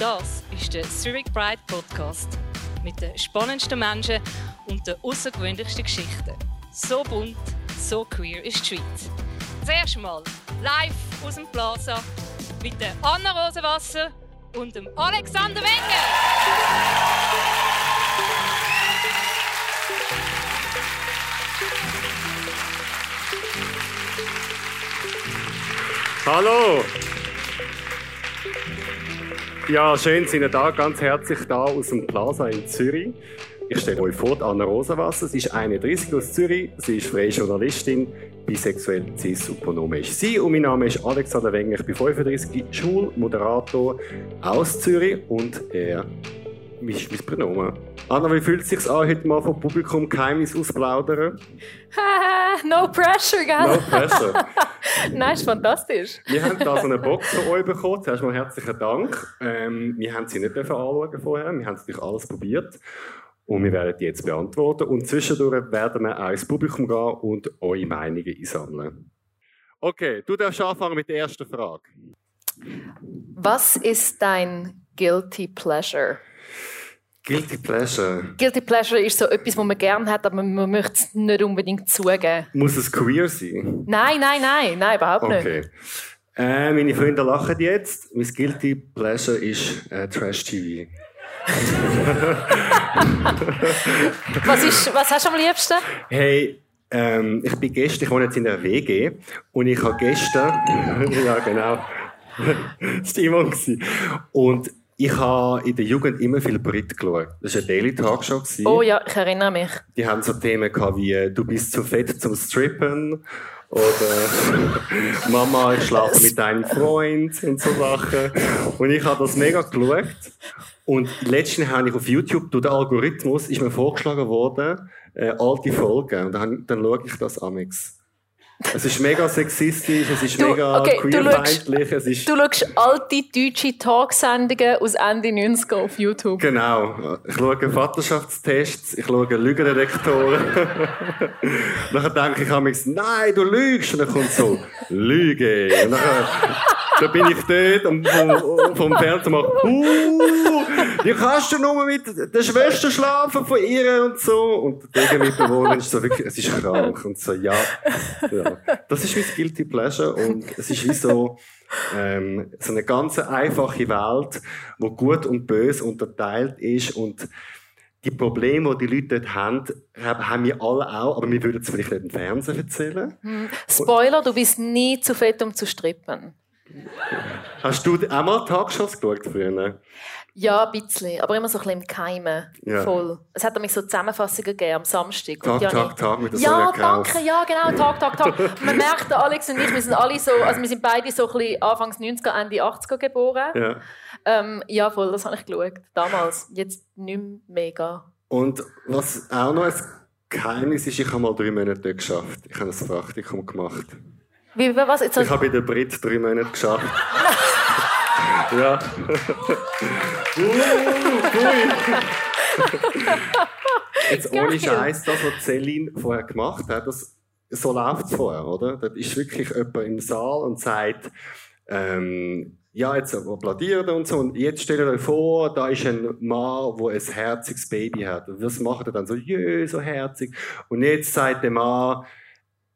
Das ist der Zurich Pride Podcast mit den spannendsten Menschen und den außergewöhnlichsten Geschichten. So bunt, so queer ist die Schweiz. Zuerst mal live aus dem Plaza mit der Anna Rosenwasser und dem Alexander Wenger. Hallo! Ja, schön sind ihr da, ganz herzlich da aus dem Plaza in Zürich. Ich stelle euch vor, Anna Rosenwasser. Sie ist 31 aus Zürich, sie ist freie Journalistin, bisexuell, cis und pronomisch. Sie und mein Name ist Alexander Wenger, ich bin 35, Schulmoderator aus Zürich und er ist mein Pronomen. Anna, wie fühlt es sich an, heute mal vom Publikum Geheimnis ausplaudern? no pressure, gell? No pressure. Nein, ist fantastisch. Wir haben da so eine Box von euch bekommen. Zuerst mal herzlichen Dank. Ähm, wir haben sie nicht anschauen vorher. Wir haben natürlich alles probiert. Und wir werden die jetzt beantworten. Und zwischendurch werden wir auch ins Publikum gehen und eure Meinungen einsammeln. Okay, du darfst anfangen mit der ersten Frage. Was ist dein Guilty Pleasure? Guilty Pleasure. Guilty Pleasure ist so etwas, was man gerne hat, aber man möchte es nicht unbedingt zugeben. Muss es queer sein? Nein, nein, nein, nein, überhaupt nicht. Okay. Äh, meine Freunde lachen jetzt. Mein Guilty Pleasure ist äh, Trash TV. was, ist, was hast du am liebsten? Hey, ähm, ich bin gestern, ich wohne jetzt in der WG und ich habe gestern, ja genau, das war Simon. Und ich habe in der Jugend immer viel Brit geschaut. Das war eine Daily Talkshow. Oh ja, ich erinnere mich. Die haben so Themen gehabt wie äh, «Du bist zu fett zum Strippen» oder «Mama, ich schlafe mit deinem Freund» und so Sachen. Und ich habe das mega geschaut. Und letztens habe ich auf YouTube, durch den Algorithmus, ist mir vorgeschlagen worden, äh, alte Folgen. Und dann, dann schaue ich das amix. Es ist mega sexistisch, es ist du, mega okay, queerfeindlich. Es ist du schaust alte deutsche Talksendungen aus Ende 90er auf YouTube. Genau. Ich schaue Vaterschaftstests, ich schaue Lügendetektoren. dann denke ich mir, nein, du lügst. Und dann kommt so, Lüge. Und dann, dann bin ich dort und vom, vom Fernseher mache, uh, wie kannst du nur mit der Schwester schlafen von ihr und so. Und der Gegenmitbewohner ist so wirklich, es ist krank. Und so, ja. ja. Das ist mein Guilty Pleasure und es ist wie so, ähm, so eine ganz einfache Welt, wo gut und böse unterteilt ist und die Probleme, die die Leute dort haben, haben wir alle auch, aber wir würden es vielleicht nicht im Fernsehen erzählen. Hm. Spoiler, du bist nie zu fett, um zu strippen. Hast du auch mal Tagshows geschaut früher? Ja, ein bisschen, aber immer so ein bisschen im Keimen. Ja. Voll. Es hat nämlich so Zusammenfassungen gegeben am Samstag. Tag, Tag, Tag mit der Ja, danke, ja, genau, Tag, Tag, Tag. Man merkt, Alex und ich, wir sind alle so, also wir sind beide so ein bisschen Anfangs 90er, Ende 80er geboren. Ja. Ähm, ja, voll, das habe ich geschaut. Damals. Jetzt nicht mehr mega. Und was auch noch ein Geheimnis ist, ich habe mal drei Monate dort geschafft. Ich habe ein Praktikum gemacht. Wie, was? Jetzt ich habe bei der Brit drei Monate geschafft. ja. Jetzt ohne Scheiß, das, was Celine vorher gemacht hat, das, so läuft es vorher, oder? Da ist wirklich jemand im Saal und sagt, ähm, ja, jetzt applaudiert und so. Und jetzt stellt euch vor, da ist ein Mann, der ein herziges Baby hat. Und was macht er dann so? Jö, so herzig. Und jetzt sagt der Mann,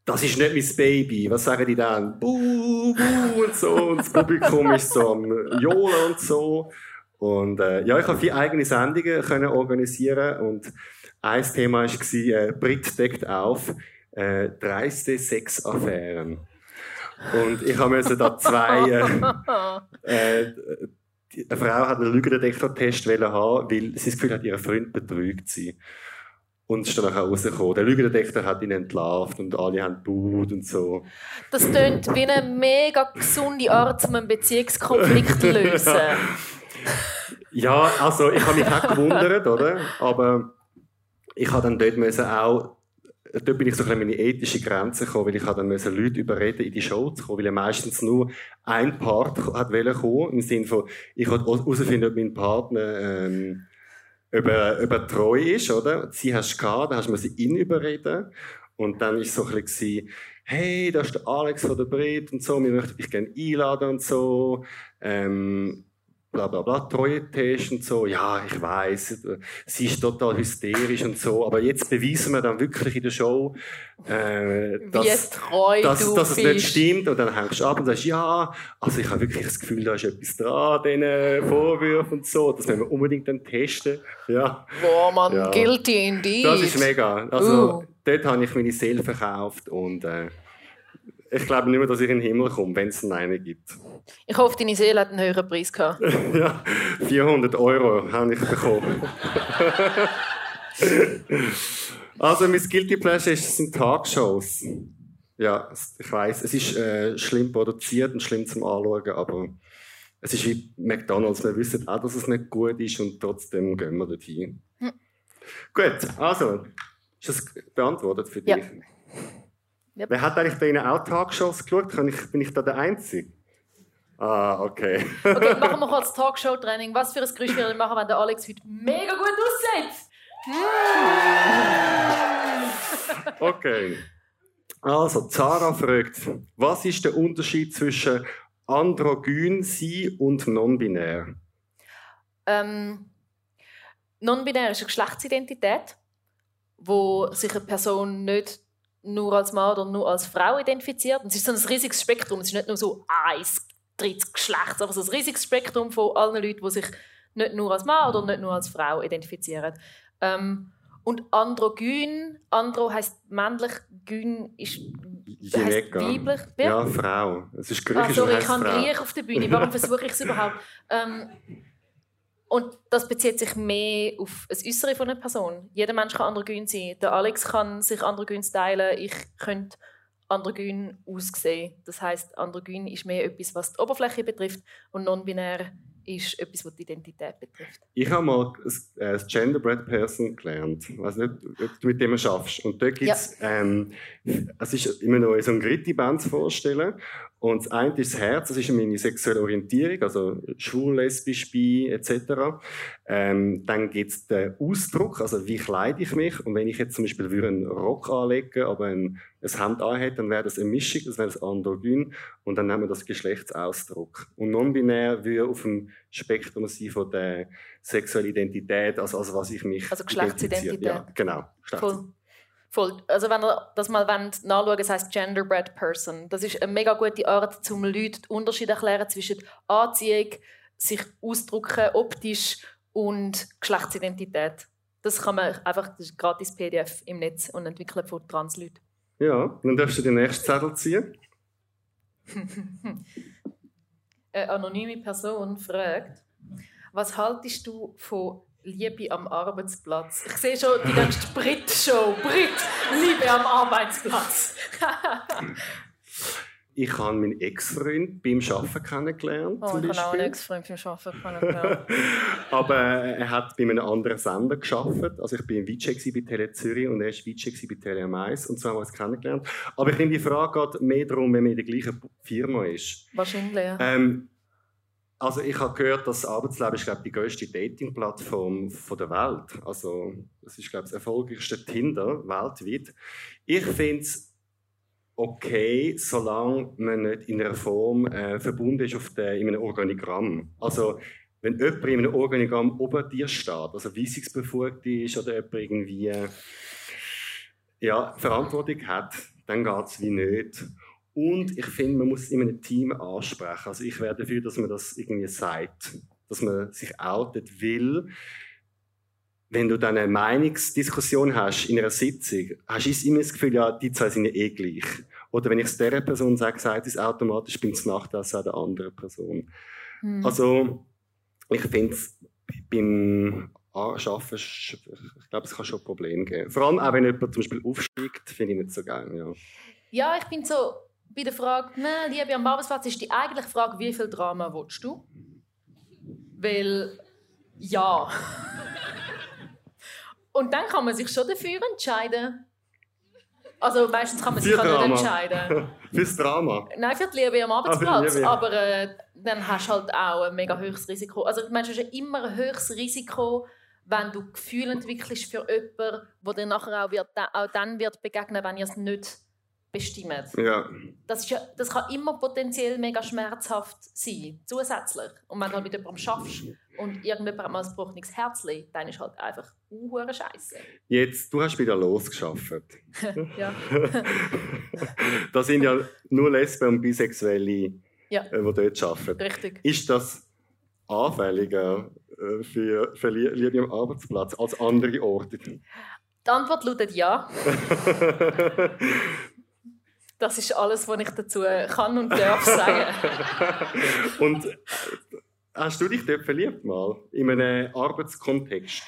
das ist nicht mein Baby. Was sagen die dann? Buh, buh und so. Und das Publikum ist so am Johlen und so. Und äh, ja, ich habe vier eigene Sendungen können organisieren und ein Thema war, äh, Brit deckt auf, äh, dreiste Sexaffären. Und ich habe müssen da zwei, äh, äh, eine Frau hat einen Lügendetektor-Test haben, weil sie das Gefühl hat, ihr Freund betrügt sie. Und es ist dann auch rausgekommen. Der Lügendetektor hat ihn entlarvt und alle haben gebaut und so. Das klingt wie eine mega gesunde Art, um einen Beziehungskonflikt zu lösen. ja, also ich habe mich auch gewundert, oder? Aber ich habe dann dort müssen auch dort bin ich so bisschen meine ethische Grenze gekommen, weil ich dann müssen Leute überreden, in die Show zu kommen, weil ja meistens nur ein Part hat kommen, im Sinne von, ich wollte herausfinden, ob mein Partner ähm, über, über treu ist, oder? Sie hast gehabt, dann hast du ihn überreden. Und dann ist so ein bisschen, hey, da ist der Alex von der Brit und so, wir möchten dich gerne einladen und so. Ähm, bla bla bla, Treue-Test und so. Ja, ich weiß, sie ist total hysterisch und so, aber jetzt beweisen wir dann wirklich in der Show, äh, dass, treu dass, dass es nicht stimmt. Und dann hängst du ab und sagst, ja, also ich habe wirklich das Gefühl, da ist etwas dran, diesen Vorwürfen und so. Das müssen wir unbedingt dann testen. Ja. Boah, man, ja. guilty indeed. Das ist mega. Also, uh. dort habe ich meine Seele verkauft und äh, ich glaube nicht mehr, dass ich in den Himmel komme, wenn es einen gibt. Ich hoffe, deine Seele hat einen höheren Preis gehabt. ja, 400 Euro habe ich bekommen. also, mein Guilty Pleasure sind Talkshows. Ja, ich weiß, es ist äh, schlimm produziert und schlimm zum Anschauen, aber es ist wie McDonalds. Wir wissen auch, dass es nicht gut ist und trotzdem gehen wir dorthin. Hm. Gut, also, ist das beantwortet für dich? Ja. Yep. Wer hat eigentlich bei Ihnen auch Talkshows geschaut? bin ich da der Einzige? Ah, okay. okay, machen wir kurz Talkshow-Training. Was für ein Geräusch wir machen, wenn der Alex heute mega gut aussieht? okay. Also, Zara fragt, was ist der Unterschied zwischen androgyn sein und non-binär? Ähm, non-binär ist eine Geschlechtsidentität, wo sich eine Person nicht nur als Mann oder nur als Frau identifiziert. Und es ist so ein riesiges Spektrum. Es ist nicht nur so eins drittes Geschlecht, aber so ein riesiges Spektrum von allen Leuten, die sich nicht nur als Mann oder nicht nur als Frau identifizieren. Ähm, und androgyn, andro heißt männlich, gyn ist heißt weiblich. Ja, Frau. Es ist griechisch. Ah, sorry, ich kann Griech auf der Bühne. Warum versuche ich es überhaupt? Ähm, und das bezieht sich mehr auf das Äußere von einer Person. Jeder Mensch kann androgyn sein. Der Alex kann sich androgyn stylen. Ich könnte androgyn aussehen. Das heißt, androgyn ist mehr etwas, was die Oberfläche betrifft und non-binär ist etwas, was die Identität betrifft. Ich habe mal das Genderbread Person gelernt. Ich weiß nicht, ob du mit dem schaffst. Und da gibt es, ja. ähm, es ist immer noch so ein Gritti-Band vorstellen. Und das eine ist das Herz, das ist meine sexuelle Orientierung, also schwul, lesbisch, bi, etc. Ähm, dann gibt es den Ausdruck, also wie kleide ich mich. Und wenn ich jetzt zum Beispiel einen Rock anlegen aber ein, ein Hemd anhätte, dann wäre das eine Mischung, das wäre das Androgyn. Und dann nehmen wir das Geschlechtsausdruck. Und non-binär würde auf dem Spektrum sein von der sexuellen Identität, also, also was ich mich Also Geschlechtsidentität. Ja, genau. Cool. Voll. Also wenn ihr das mal nachschauen das heißt Genderbread Person. Das ist eine mega gute Art, um Leuten den Unterschied zu erklären zwischen Anziehung, sich ausdrücken, optisch und Geschlechtsidentität. Das kann man einfach, das ist gratis PDF im Netz und entwickeln von Transleuten. Ja, dann darfst du den nächsten Zettel ziehen. Eine anonyme Person fragt, was haltest du von Liebe am Arbeitsplatz. Ich sehe schon die ganze Brit-Show. Brit, Liebe am Arbeitsplatz. ich habe meinen Ex-Freund beim Arbeiten kennengelernt. Oh, ich habe auch einen Ex-Freund beim Arbeiten kennengelernt. Aber er hat bei einem anderen Sender gearbeitet. Also ich war im VJ bei Tele Zürich und er war VJ bei Tele Mais und so haben wir uns kennengelernt. Aber ich finde, die Frage geht mehr darum, wenn man in der gleichen Firma ist. Wahrscheinlich, ja. Ähm, also ich habe gehört, dass Arbeitsleben ist, glaube ich, die größte Dating-Plattform der Welt. Also das ist, glaube ich, das erfolgreichste Tinder weltweit. Ich finde es okay, solange man nicht in einer Form äh, verbunden ist auf der, in einem Organigramm. Also wenn jemand in einem Organigramm ober dir steht, also weisungsbefugt ist oder jemand irgendwie ja, Verantwortung hat, dann geht es wie nicht. Und ich finde, man muss es in einem Team ansprechen. Also ich wäre dafür, dass man das irgendwie sagt, dass man sich outet will. Wenn du dann eine Meinungsdiskussion hast in einer Sitzung, hast du immer das Gefühl, ja, die zwei sind ja eh gleich. Oder wenn ich es dieser Person sage, sagt es automatisch beim Nachtessen der anderen Person. Hm. Also, ich finde es beim Arbeiten, ich glaube, es kann schon Probleme geben. Vor allem auch, wenn jemand zum Beispiel aufsteigt, finde ich nicht so geil. Ja, ja ich bin so, bei der Frage, ne, Liebe am Arbeitsplatz, ist die eigentliche Frage, wie viel Drama willst du? Weil, ja. Und dann kann man sich schon dafür entscheiden. Also meistens kann man sich nicht entscheiden. Fürs Drama? Nein, für die Liebe am Arbeitsplatz. Aber, aber äh, dann hast du halt auch ein mega höchstes Risiko. Also du hast immer ein höchstes Risiko, wenn du Gefühle entwickelst für jemanden, der dir nachher auch, wird, auch dann wird begegnen, wenn ihr es nicht bestimmen. Ja. Das, ist ja, das kann immer potenziell mega schmerzhaft sein, zusätzlich. Und wenn du halt mit jemandem schaffst und irgendjemand mal ein gebrochenes Herz dann ist halt einfach uhure Scheiße. Jetzt, du hast wieder losgeschafft. ja. da sind ja nur Lesben und Bisexuelle, ja. Äh, die dort arbeiten. Richtig. Ist das anfälliger äh, für, für Liebe am Arbeitsplatz als andere Orte? Die Antwort lautet ja. Das ist alles, was ich dazu kann und darf sagen. und äh, hast du dich dort verliebt mal? In einem Arbeitskontext?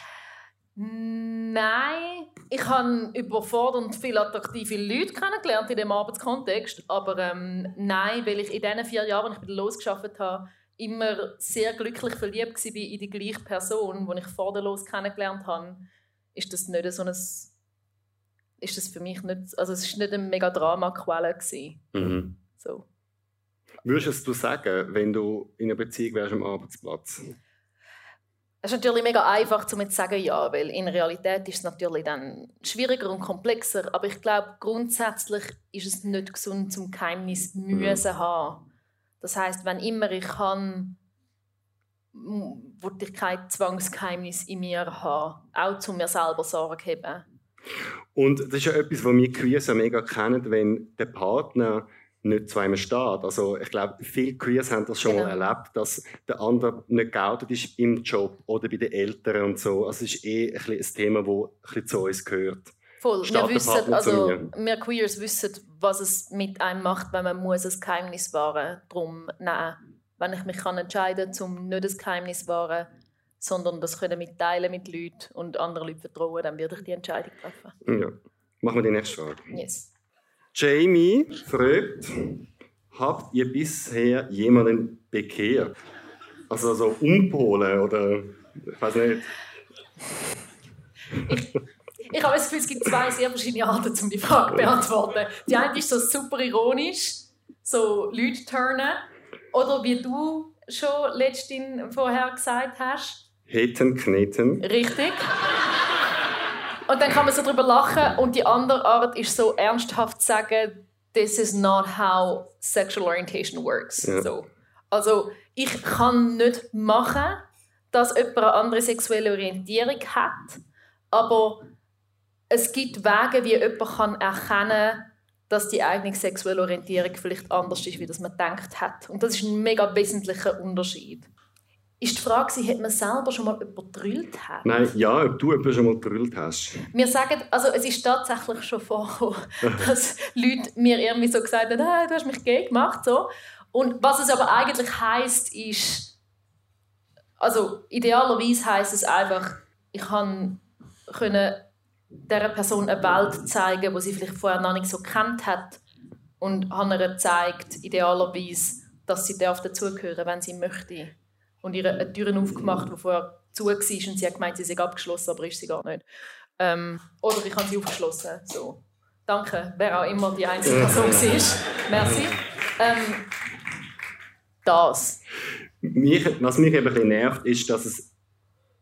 Nein, ich habe überfordernd viele attraktive Leute kennengelernt in dem Arbeitskontext, aber ähm, nein, weil ich in diesen vier Jahren, als ich losgeschafft habe, immer sehr glücklich verliebt war in die gleiche Person, die ich vor der Los kennengelernt habe, ist das nicht so ein ist das für mich nicht, also es ist nicht eine mega Drama-Quelle mhm. So. Würdest du sagen, wenn du in einer Beziehung wärst am Arbeitsplatz? Es ist natürlich mega einfach, um zu sagen, ja, weil in Realität ist es natürlich dann schwieriger und komplexer. Aber ich glaube, grundsätzlich ist es nicht gesund, zum Geheimnis müssen mhm. haben. Das heißt, wenn immer ich kann, würde ich kein Zwangsgeheimnis in mir haben, auch zu mir selber Sorge haben. Und das ist ja etwas, was wir Queers ja mega kennen, wenn der Partner nicht zu einem steht. Also ich glaube, viele Queers haben das schon genau. mal erlebt, dass der andere nicht geoutet ist im Job oder bei den Eltern und so. Also es ist eh ein, ein Thema, das ein zu uns gehört. Voll. wir wissen, also wir Queers wissen, was es mit einem macht, wenn man muss ein Geheimnis wahren. Darum, nein, wenn ich mich kann entscheiden kann, um nicht ein Geheimnis wahren, sondern das können mitteilen mit Leuten und anderen Leuten vertrauen, dann würde ich die Entscheidung treffen. Ja. Machen wir die nächste Frage. Yes. Jamie fragt, habt ihr bisher jemanden bekehrt? Also so umpolen oder ich weiß nicht. Ich, ich habe das Gefühl, es gibt zwei sehr verschiedene Arten, um die Frage zu beantworten. Die eine ist so super ironisch, so Leute turnen. Oder wie du schon letztens vorher gesagt hast. Heten, kneten. Richtig. Und dann kann man so drüber lachen und die andere Art ist so ernsthaft zu sagen, this is not how sexual orientation works. Ja. So. Also ich kann nicht machen, dass jemand eine andere sexuelle Orientierung hat, aber es gibt Wege, wie jemand kann erkennen kann, dass die eigene sexuelle Orientierung vielleicht anders ist, wie das man denkt hat. Und das ist ein mega wesentlicher Unterschied. Ist die Frage, ob man selber schon mal jemanden gedrillt hat? Nein, ja, ob du jemanden schon mal gedrillt hast. Wir sagen, also es ist tatsächlich schon vorgekommen, dass Leute mir irgendwie so gesagt haben, hey, du hast mich gay gemacht. So. Und was es aber eigentlich heisst, ist, also idealerweise heisst es einfach, ich kann können dieser Person eine Welt zeigen, die sie vielleicht vorher noch nicht so kennt hat und habe ihr gezeigt, idealerweise, dass sie dazugehören darf, wenn sie möchte und ihr eine Tür aufgemacht, die vorher zu war und sie hat gemeint, sie sei abgeschlossen, aber ist sie gar nicht. Ähm, oder ich habe sie aufgeschlossen. So. Danke, wer auch immer die einzige Person ist. Merci. Ähm, das. Mich, was mich eben ein bisschen nervt, ist, dass es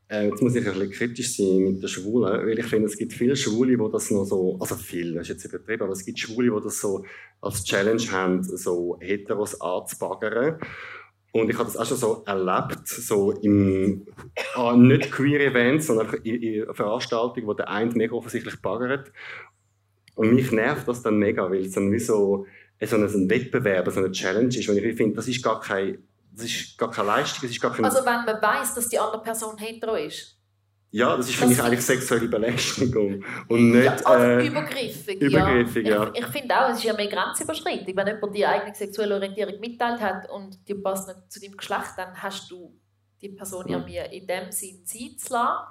äh, jetzt muss ich ein bisschen kritisch sein mit den Schwulen, weil ich finde, es gibt viele Schwule, die das noch so, also viele, das ist jetzt übertrieben, aber es gibt Schwule, die das so als Challenge haben, so Heteros anzubaggern. Und ich habe das auch schon so erlebt, so im, ah, nicht queer Events, sondern in, in Veranstaltungen, wo der eine mega offensichtlich baggert. Und mich nervt das dann mega, weil es dann wie so, so ein Wettbewerb, so eine Challenge ist. Und ich finde, das ist gar keine, das ist gar keine Leistung, das ist gar keine... Also wenn man weiß, dass die andere Person hetero ist? Ja, das ist für das mich eigentlich sexuelle Belästigung und nicht ja, also äh, übergriffig. Übergriffig, ja. Ich, ich finde auch, es ist ja mehr grenzüberschreitend. Wenn jemand die eigene sexuelle Orientierung mitteilt hat und die passt nicht zu deinem Geschlecht, dann hast du die Person ja mir in dem Sinn Zeit zu lassen.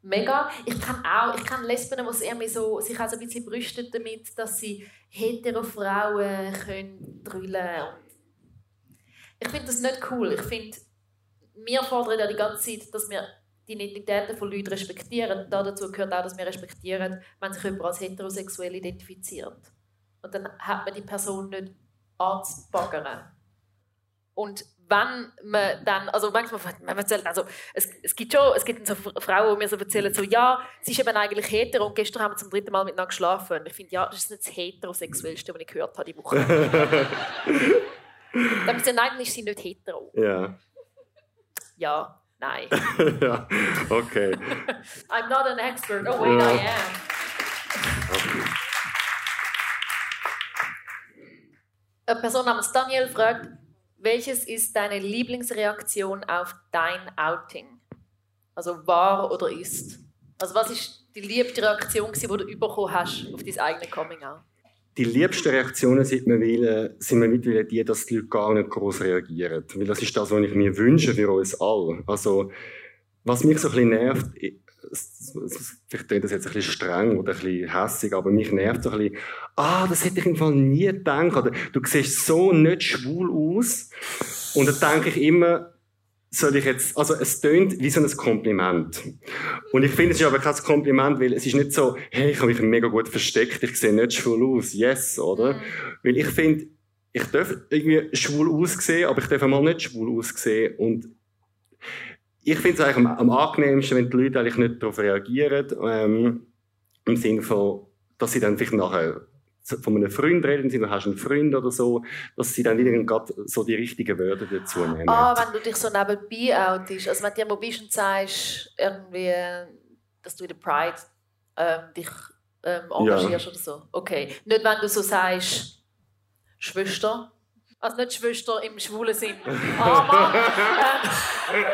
Mega. Ich kenne auch, ich kenne Lesben, die sich so, sich auch so ein bisschen brüsten damit, dass sie hetero Frauen können drüllen. Ich finde das nicht cool. Ich finde, wir fordern ja die ganze Zeit, dass wir die Identitäten von Leuten respektieren. dazu gehört auch, dass wir respektieren, wenn sich jemand als heterosexuell identifiziert. Und dann hat man die Person nicht anzubaggern. Und wenn man dann, also manchmal, man erzählt, also es, es gibt schon, es gibt so Frauen, die mir so erzählen, so, ja, sie ist eben eigentlich hetero und gestern haben wir zum dritten Mal miteinander geschlafen. Und ich finde, ja, das ist nicht das heterosexuellste, was ich gehört habe die Woche. dann sagen, nein, dann ist sie nicht hetero. Ja. Ja, nein. ja, okay. I'm not an expert. Oh wait, ja. I am. Okay. Eine Person namens Daniel fragt, welches ist deine Lieblingsreaktion auf dein Outing? Also wahr oder ist? Also was ist die liebste Reaktion, die du bekommen hast auf dein eigenes Coming-out? Die liebsten Reaktionen sind mittlerweile, sind mittlerweile die, dass die Leute gar nicht groß reagieren. Weil das ist das, was ich mir wünsche für uns alle. Also, was mich so ein bisschen nervt, vielleicht klingt das jetzt ein bisschen streng oder ein bisschen hässig, aber mich nervt so ein bisschen, ah, das hätte ich im Fall nie gedacht, oder du siehst so nicht schwul aus. Und dann denke ich immer, soll ich jetzt, also es tönt wie so ein Kompliment. Und ich finde, es ist aber kein Kompliment, weil es ist nicht so, hey, ich habe mich mega gut versteckt, ich sehe nicht schwul aus, yes, oder? Mhm. Weil ich finde, ich darf irgendwie schwul aussehen, aber ich darf mal nicht schwul aussehen. Und ich finde es eigentlich am, am, angenehmsten, wenn die Leute eigentlich nicht darauf reagieren, ähm, im Sinne von, dass sie dann vielleicht nachher von einem Freund reden, sie hast einen Freund oder so, dass sie dann wieder gerade so die richtigen Wörter dazu nehmen. Ah, wenn du dich so nebenbei outest, also wenn du irgendwo bist und sagst, irgendwie, dass du in der Pride ähm, dich ähm, engagierst ja. oder so. Okay. Nicht, wenn du so sagst, Schwester, also nicht Schwester im schwulen Sinn. Ah, Mann!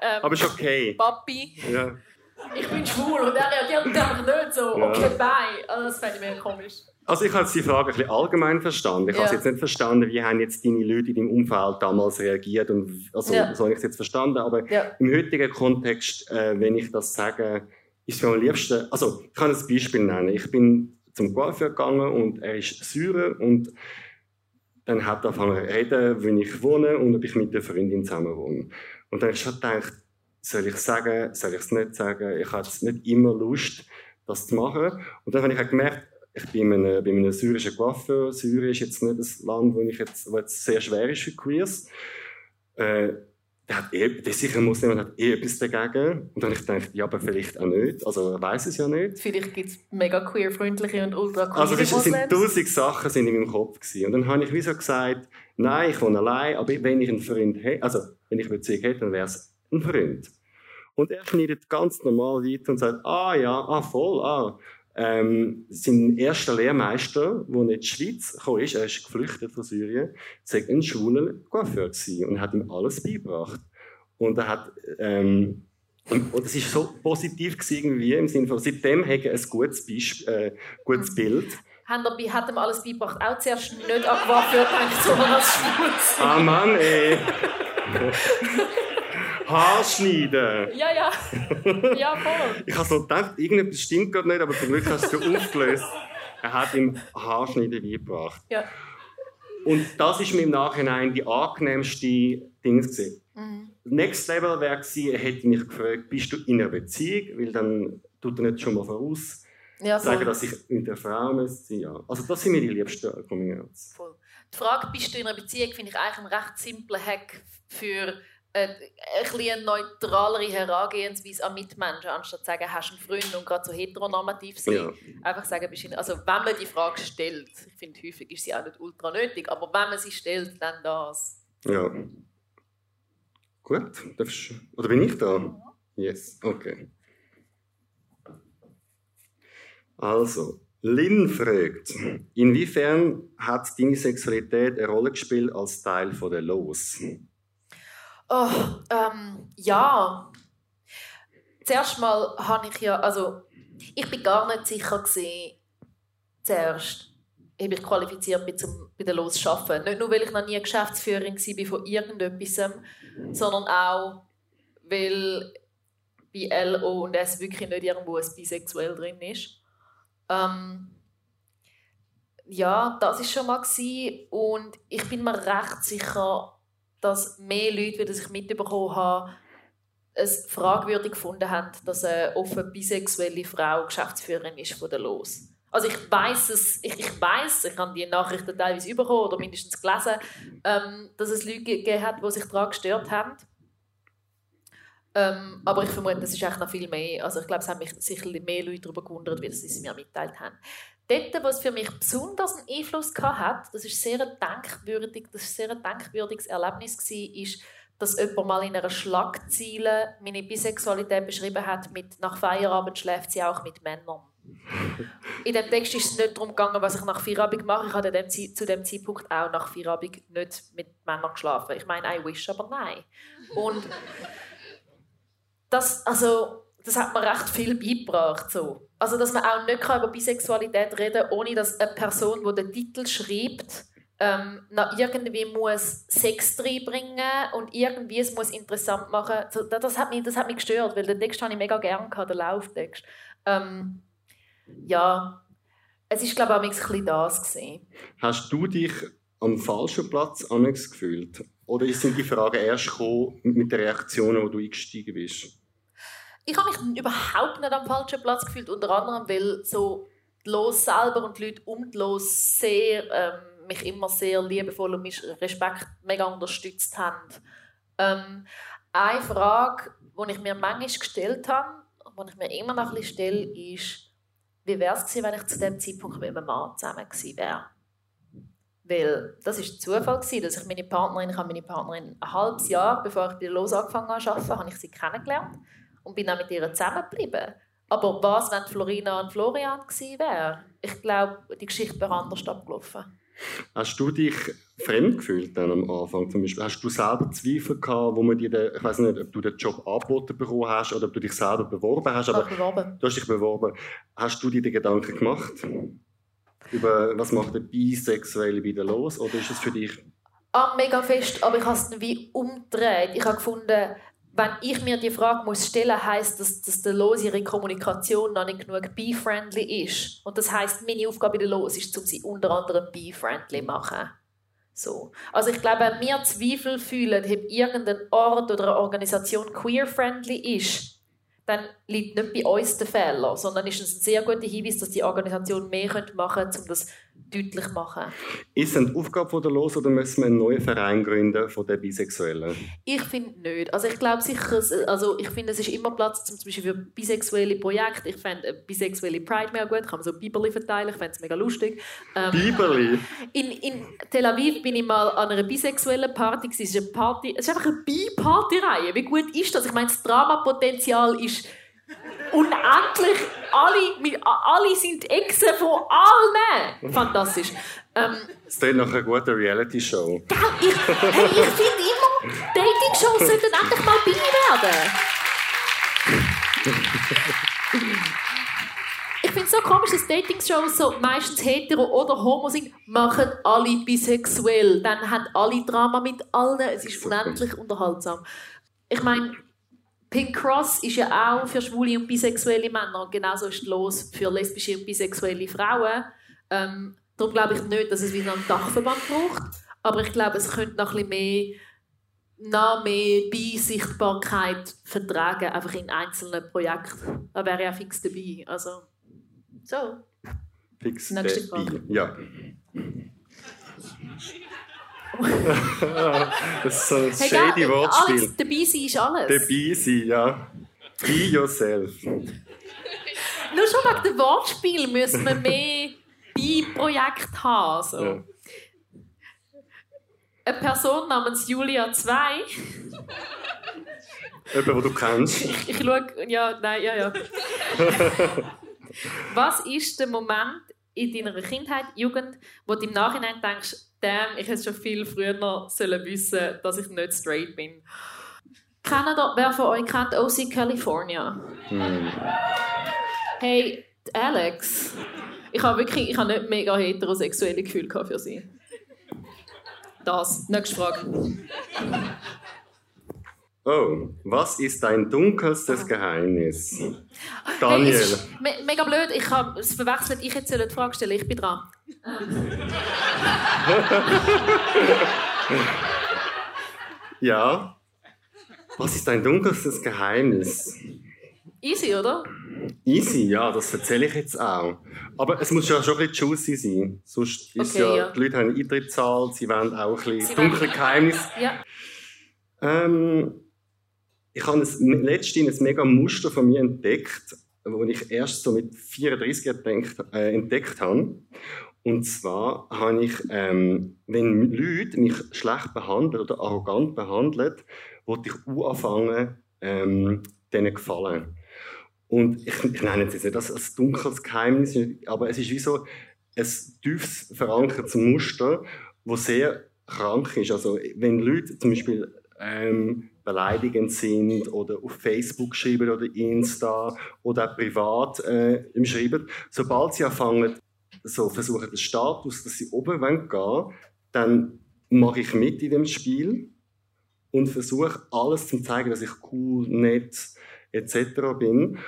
ähm, Aber ist okay. Papi. Ja. Ich bin schwul und er reagiert einfach nicht so. Okay, bye. Also das fände ich mir komisch. Also ich habe die Frage ein bisschen allgemein verstanden. Ich ja. habe jetzt nicht verstanden, wie haben jetzt deine Leute in deinem Umfeld damals reagiert und also ja. so habe ich es jetzt verstanden. Aber ja. im heutigen Kontext, äh, wenn ich das sage, ist mir am liebsten. Also ich kann ein Beispiel nennen. Ich bin zum Coiffeur gegangen und er ist Syrer und dann hat er angefangen zu reden, wo ich wohne und ob ich mit der Freundin zusammen wohne. Und dann habe ich schon gedacht, soll ich es sagen, soll ich es nicht sagen? Ich habe jetzt nicht immer Lust, das zu machen. Und dann habe ich auch gemerkt, ich bin in einem, in einem syrischen Coiffeur. Syrien ist jetzt nicht das Land, wo, ich jetzt, wo jetzt sehr schwer ist für Queers. Äh, der, hat eh, der sicher Muslim und hat eh etwas dagegen. Und dann habe ich gedacht, ja, aber vielleicht auch nicht. Also er weiß es ja nicht. Vielleicht gibt es mega queer-freundliche und ultra queer Also es sind tausend Sachen sind in meinem Kopf gewesen. Und dann habe ich wie so gesagt, nein, ich wohne allein, aber wenn ich einen Freund hätte, also wenn ich eine Beziehung hätte, dann wäre es ein Freund. Und er schneidet ganz normal weiter und sagt, ah ja, ah voll, ah. Ähm, sein erster Lehrmeister, der in die Schweiz kam, ist, er ist geflüchtet von Syrien, war ein schwuler Coiffeur und hat ihm alles beigebracht. Und er hat, ähm, und, das ist so positiv irgendwie, im Sinne von, seitdem hat er ein gutes, Beisp äh, gutes Bild. Haben dabei, hat ihm alles beigebracht, auch zuerst nicht an Coiffeur gedacht, sondern als Schwul. Ah Mann, ey. Haarschneiden. Ja, ja. Ja, voll. ich habe so gedacht, irgendetwas stimmt gerade nicht, aber zum Glück hast du aufgelöst. Er hat ihm Haarschneiden beigebracht. Ja. Und das ist mir im Nachhinein die angenehmste Ding gesehen. Mhm. Next Level wäre gewesen, er hätte mich gefragt, bist du in einer Beziehung? Weil dann tut er nicht schon mal voraus ja, sagen, dass ich mit einer Frau müsste. Ja. Also das sind mir die liebsten coming -Outs. Voll. Die Frage, bist du in einer Beziehung, finde ich eigentlich einen recht simplen Hack für eine, eine neutralere Herangehensweise an Mitmenschen, anstatt zu sagen, hast du einen Freund und gerade so heteronormativ sein. Ja. Einfach sagen, also wenn man die Frage stellt, ich finde, häufig ist sie auch nicht ultra nötig, aber wenn man sie stellt, dann das. Ja. Gut, darfst, oder bin ich da? Yes, okay. Also, Lynn fragt, inwiefern hat deine Sexualität eine Rolle gespielt als Teil von der Los? Oh, ähm, ja. Zuerst mal habe ich ja, also ich bin gar nicht sicher gewesen, zuerst, ob ich qualifiziert bin, um bei der Los zu arbeiten. Nicht nur, weil ich noch nie Geschäftsführerin war von irgendetwas, sondern auch, weil bei LO und S wirklich nicht irgendwo ein bisexuell drin ist. Ähm, ja, das ist schon mal gewesen. und ich bin mir recht sicher, dass mehr Leute, wie ich mitbekommen habe, es fragwürdig gefunden haben, dass eine offen bisexuelle Frau Geschäftsführerin ist von der Los. Also ich weiß es, ich, ich weiß, ich habe die Nachrichten teilweise bekommen oder mindestens gelesen, ähm, dass es Leute gegeben hat, die sich daran gestört haben. Ähm, aber ich vermute, das ist eigentlich noch viel mehr. Also ich glaube, es haben mich sicher mehr Leute darüber gewundert, wie sie es mir mitteilt haben. Dort, was für mich besonders einen Einfluss hat, das ist sehr denkwürdig, das ist sehr ein denkwürdiges Erlebnis war, ist, dass jemand mal in einer Schlagzeile meine Bisexualität beschrieben hat mit «Nach Feierabend schläft sie auch mit Männern». In dem Text ist es nicht darum gegangen, was ich nach Feierabend mache. Ich habe zu dem Zeitpunkt auch nach Feierabend nicht mit Männern geschlafen. Ich meine, I wish, aber nein. Und das, also, das hat mir recht viel beigebracht. So. Also, dass man auch nicht über Bisexualität reden kann, ohne dass eine Person, die den Titel schreibt, ähm, noch irgendwie muss Sex reinbringen und irgendwie es muss interessant machen. Das, hat mich, das hat mich gestört, weil den Text habe ich mega gerne den Lauftext. Ähm, ja, es ist glaube ich auch ein bisschen das. Hast du dich am falschen Platz gefühlt? Oder sind die Fragen erst gekommen mit den Reaktionen, wo du eingestiegen bist? Ich habe mich überhaupt nicht am falschen Platz gefühlt, unter anderem, weil so die Los selber und die Leute um die Los sehr, ähm, mich immer sehr liebevoll und mich Respekt mega unterstützt haben. Ähm, eine Frage, die ich mir manchmal gestellt habe, die ich mir immer noch ein bisschen stelle, ist, wie wäre es wenn ich zu dem Zeitpunkt mit einem Mann zusammen gewesen wäre? Weil das ist Zufall gewesen, dass ich meine Partnerin, ich habe meine Partnerin ein halbes Jahr, bevor ich bei Los angefangen habe habe ich sie kennengelernt und bin dann mit ihr zusammengeblieben. Aber was, wenn Florina und Florian gewesen wäre? Ich glaube, die Geschichte wäre anders abgelaufen. Hast du dich fremd gefühlt dann am Anfang zum Beispiel? Hast du selber Zweifel gehabt, wo man dir, den, ich weiß nicht, ob du den Job angeboten bekommen hast oder ob du dich selber beworben hast? Aber beworben. Du hast dich beworben. Hast du dir die Gedanken gemacht? Über was macht der Bisexuelle wieder los? Oder ist es für dich... Ah, mega fest, aber ich habe es wie umgedreht. Ich habe gefunden, wenn ich mir die Frage muss stellen heißt das, dass der Los ihre Kommunikation noch nicht genug be-friendly ist. Und das heißt, meine Aufgabe in der Los ist, um sie unter anderem be-friendly machen. So. Also ich glaube, wenn wir Zweifel fühlen, ob irgendein Ort oder eine Organisation queer-friendly ist, dann liegt nicht bei uns der Fehler, sondern ist es ein sehr guter Hinweis, dass die Organisation mehr machen könnte, um das deutlich machen. Ist es eine Aufgabe von der Los oder müssen wir einen neuen Verein gründen von den Bisexuellen? Ich finde nicht. Also ich glaube sicher, also ich finde, es ist immer Platz zum Beispiel für bisexuelle Projekte. Ich fände bisexuelle Pride mega gut, kann man so Biberli verteilen, ich fände es mega lustig. Ähm, Biberli? In, in Tel Aviv bin ich mal an einer bisexuellen Party, es ist eine Party, es ist einfach eine Bi-Party-Reihe. Wie gut ist das? Ich meine, das Dramapotenzial ist unendlich. Alle, alle sind Echsen von allen. Fantastisch. Ähm, das ist noch eine gute Reality-Show. Ich, hey, ich finde immer, Dating-Shows sollten endlich mal bi werden. ich finde es so komisch, dass Dating-Shows so meistens hetero oder homo sind, machen alle bisexuell. Dann haben alle Drama mit allen. Es ist unendlich unterhaltsam. Ich meine, Pink Cross ist ja auch für schwule und bisexuelle Männer, genauso ist es los für lesbische und bisexuelle Frauen. Ähm, darum glaube ich nicht, dass es wieder einen Dachverband braucht, aber ich glaube, es könnte noch ein bisschen mehr, noch mehr Beisichtbarkeit vertragen, einfach in einzelnen Projekten. Da wäre ja fix dabei. Also, so. Fix dabei, ja. das ist so ein hey, shady ja, Wortspiel. Alex, dabei sein ist alles. Dabei sein, ja. Be yourself. Nur schon wegen dem Wortspiel müssen wir mehr Bi-Projekt haben. So. Ja. Eine Person namens Julia 2. Jemand, den du kennst. Ich, ich schaue, ja, nein, ja, ja. Was ist der Moment in deiner Kindheit, Jugend, wo du im Nachhinein denkst, damn, ich hätte schon viel früher sollen wissen, dass ich nicht straight bin. Kennen da, wer von euch kennt OC California? Hm. Hey, Alex. Ich habe wirklich, ich habe nicht mega heterosexuelle Gefühle für sie. Das. Nächste Frage. Oh, was ist dein dunkelstes Geheimnis? Daniel. Hey, me mega blöd, ich habe es verwechselt. Ich hätte die Frage stellen, ich bin dran. Ja. Was ist dein dunkelstes Geheimnis? Easy, oder? Easy, ja, das erzähle ich jetzt auch. Aber es muss ja schon ein bisschen juicy sein. Sonst ist okay, ja, ja, die Leute haben eine Eintrittszahl, sie wollen auch ein bisschen dunkle Geheimnisse. Ja. Ähm, ich habe letztens ein mega Muster von mir entdeckt, das ich erst so mit 34 entdeckt, äh, entdeckt habe. Und zwar habe ich, ähm, wenn Leute mich schlecht behandeln oder arrogant behandeln, wollte ich anfangen, ähm, denen gefallen. Und ich, ich nenne jetzt nicht als dunkles Geheimnis, aber es ist wie so ein tiefes verankertes Muster, das sehr krank ist. Also wenn Leute zum Beispiel ähm, beleidigend sind oder auf Facebook schreiben oder Insta oder auch privat äh, schreiben, sobald sie anfangen, so versuchen den Status, dass sie oben gehen wollen, dann mache ich mit in dem Spiel und versuche alles zu zeigen, dass ich cool, nett etc. bin.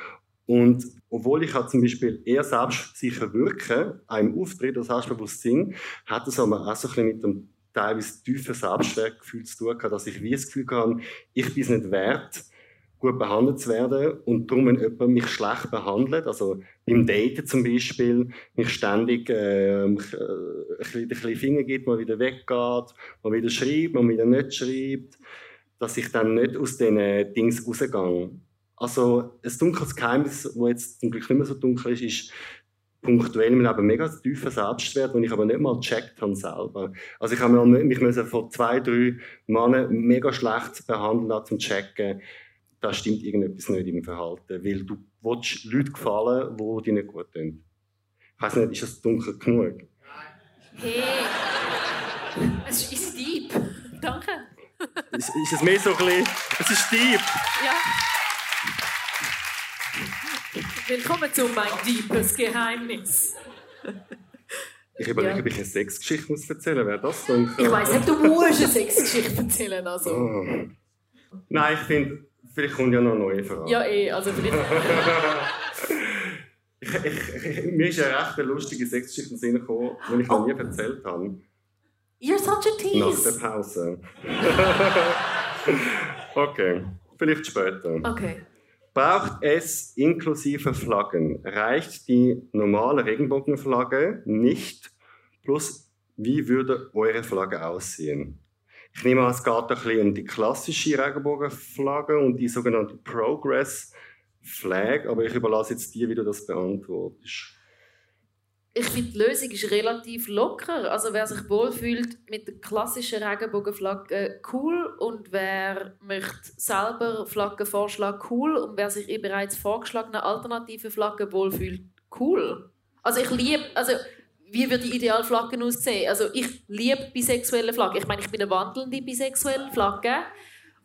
Und obwohl ich halt zum Beispiel eher selbstsicher wirke, einem Auftritt oder Selbstbewusstsein, hat es aber auch so ein bisschen mit dem teilweise tiefen Selbstwertgefühl zu tun gehabt, dass ich wie das Gefühl habe, ich bin es nicht wert, gut behandelt zu werden und darum, wenn jemand mich schlecht behandelt, also beim Daten zum Beispiel, mich ständig äh, ein, bisschen, ein bisschen Finger gibt, mal wieder weggeht, mal wieder schreibt, mal wieder nicht schreibt, dass ich dann nicht aus diesen Dings rausgehe. Also ein dunkles Geheimnis, das jetzt zum Glück nicht mehr so dunkel ist, ist punktuell im Leben mega tiefer Selbstwert, den ich aber nicht mal gecheckt habe selber. Also ich habe mich vor zwei, drei Männern mega schlecht behandelt zum checken, da stimmt irgendetwas nicht im Verhalten, weil du willst Leute gefallen, die dir nicht gut tun. Ich weiß nicht, ist das dunkel genug? Hey, es ist deep. Danke. Ist, ist es mehr so ein bisschen, es ist deep. Ja. Willkommen zu mein deepes Geheimnis. Ich überlege, ja. ob ich eine Sexgeschichte muss erzählen muss. das dann? Ich weiss nicht, du musst eine Sexgeschichte erzählen. Also. Oh. Nein, ich finde, vielleicht kommt ja noch eine neue Frage. Ja, eh, also vielleicht... ich, ich, ich, mir ist eine recht lustige Sexgeschichte in den Sinn gekommen, die ich noch oh. nie erzählt habe. You're such a tease. Nach der Pause. okay, vielleicht später. Okay. Braucht es inklusive Flaggen? Reicht die normale Regenbogenflagge nicht? Plus, wie würde eure Flagge aussehen? Ich nehme an, es geht ein bisschen um die klassische Regenbogenflagge und die sogenannte Progress Flag, aber ich überlasse jetzt dir, wie du das beantwortest ich finde, die Lösung ist relativ locker. Also wer sich wohlfühlt mit der klassischen Regenbogenflagge, cool. Und wer möchte selber Flaggen vorschlagen, cool. Und wer sich in bereits vorgeschlagenen alternativen Flaggen wohlfühlt, cool. Also ich liebe, also wie würde die ideale Flagge aussehen? Also ich liebe bisexuelle Flaggen. Ich meine, ich bin eine wandelnde bisexuelle Flagge.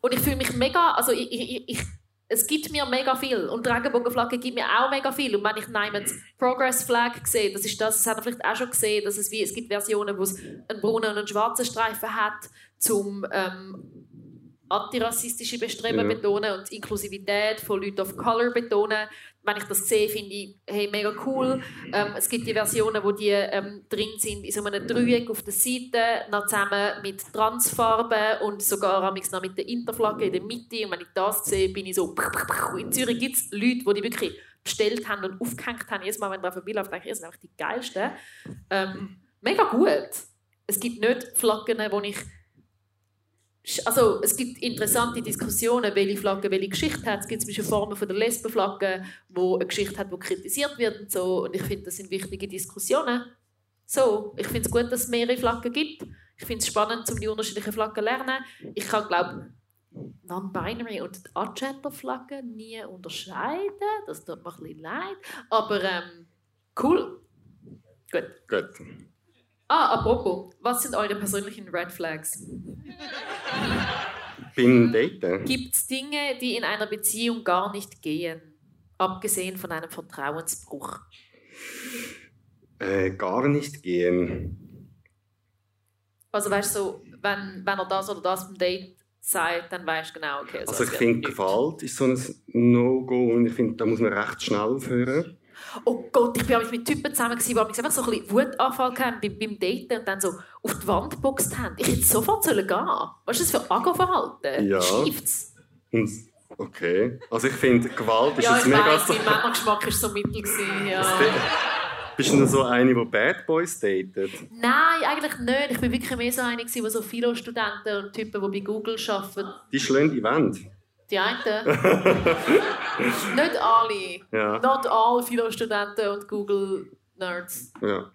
Und ich fühle mich mega, also ich, ich, ich es gibt mir mega viel und die Regenbogenflagge gibt mir auch mega viel und wenn ich nehme Progress Flag sehe, das ist das, das hat ihr vielleicht auch schon gesehen, dass es wie, es gibt Versionen, wo es einen braunen und einen schwarzen Streifen hat, zum ähm, antirassistische Bestreben ja. betonen und Inklusivität von Leuten of Color betonen. Wenn ich das sehe, finde ich, hey, mega cool. Ähm, es gibt die Versionen, wo die ähm, drin sind in so einem Dreieck auf der Seite, noch zusammen mit Transfarben und sogar noch mit der Interflagge in der Mitte. Und wenn ich das sehe, bin ich so... In Zürich gibt es Leute, die die wirklich bestellt haben und aufgehängt haben. Jedes Mal, wenn ich vorbeiläuft, denke ich, ihr seid einfach die Geilsten. Ähm, mega gut. Es gibt nicht Flaggen, wo ich also es gibt interessante Diskussionen, welche Flagge welche Geschichte hat. Es gibt zum Beispiel Formen von der Lesbenflagge, wo eine Geschichte hat, die kritisiert wird und so. Und ich finde, das sind wichtige Diskussionen. So, ich finde es gut, dass es mehrere Flaggen gibt. Ich finde es spannend, um die unterschiedlichen Flaggen zu lernen. Ich kann, glaube Non-Binary und Agender-Flaggen nie unterscheiden. Das tut mir ein bisschen leid. Aber ähm, cool. Gut. Gut. Ah, apropos, was sind eure persönlichen Red Flags? Beim Daten? Gibt es Dinge, die in einer Beziehung gar nicht gehen? Abgesehen von einem Vertrauensbruch. Äh, gar nicht gehen. Also weißt du, so, wenn, wenn er das oder das beim Date sagt, dann weißt du genau, okay. Also, also ich finde, Gewalt ist so ein No-Go und ich finde, da muss man recht schnell aufhören oh Gott, ich bin mit Typen zusammen, die einfach so ein bisschen Wutanfall hatten beim, beim Daten und dann so auf die Wand geboxt haben. Ich hätte sofort sollen gehen. Was ist das für Agro-Verhalten? Ja. Schieft's? Und Okay. Also ich finde, Gewalt ist ja, jetzt mega... Ja, ich weiss, mein Männergeschmack war so mittel. Gewesen, ja. Bist du so eine, die Bad Boys datet? Nein, eigentlich nicht. Ich war wirklich mehr so eine, die so Philo-Studenten und Typen, die bei Google arbeiten. Die schlagen die Wand. Die einen? nicht alle. Ja. Not all Philo-Studenten und Google Nerds. Ja.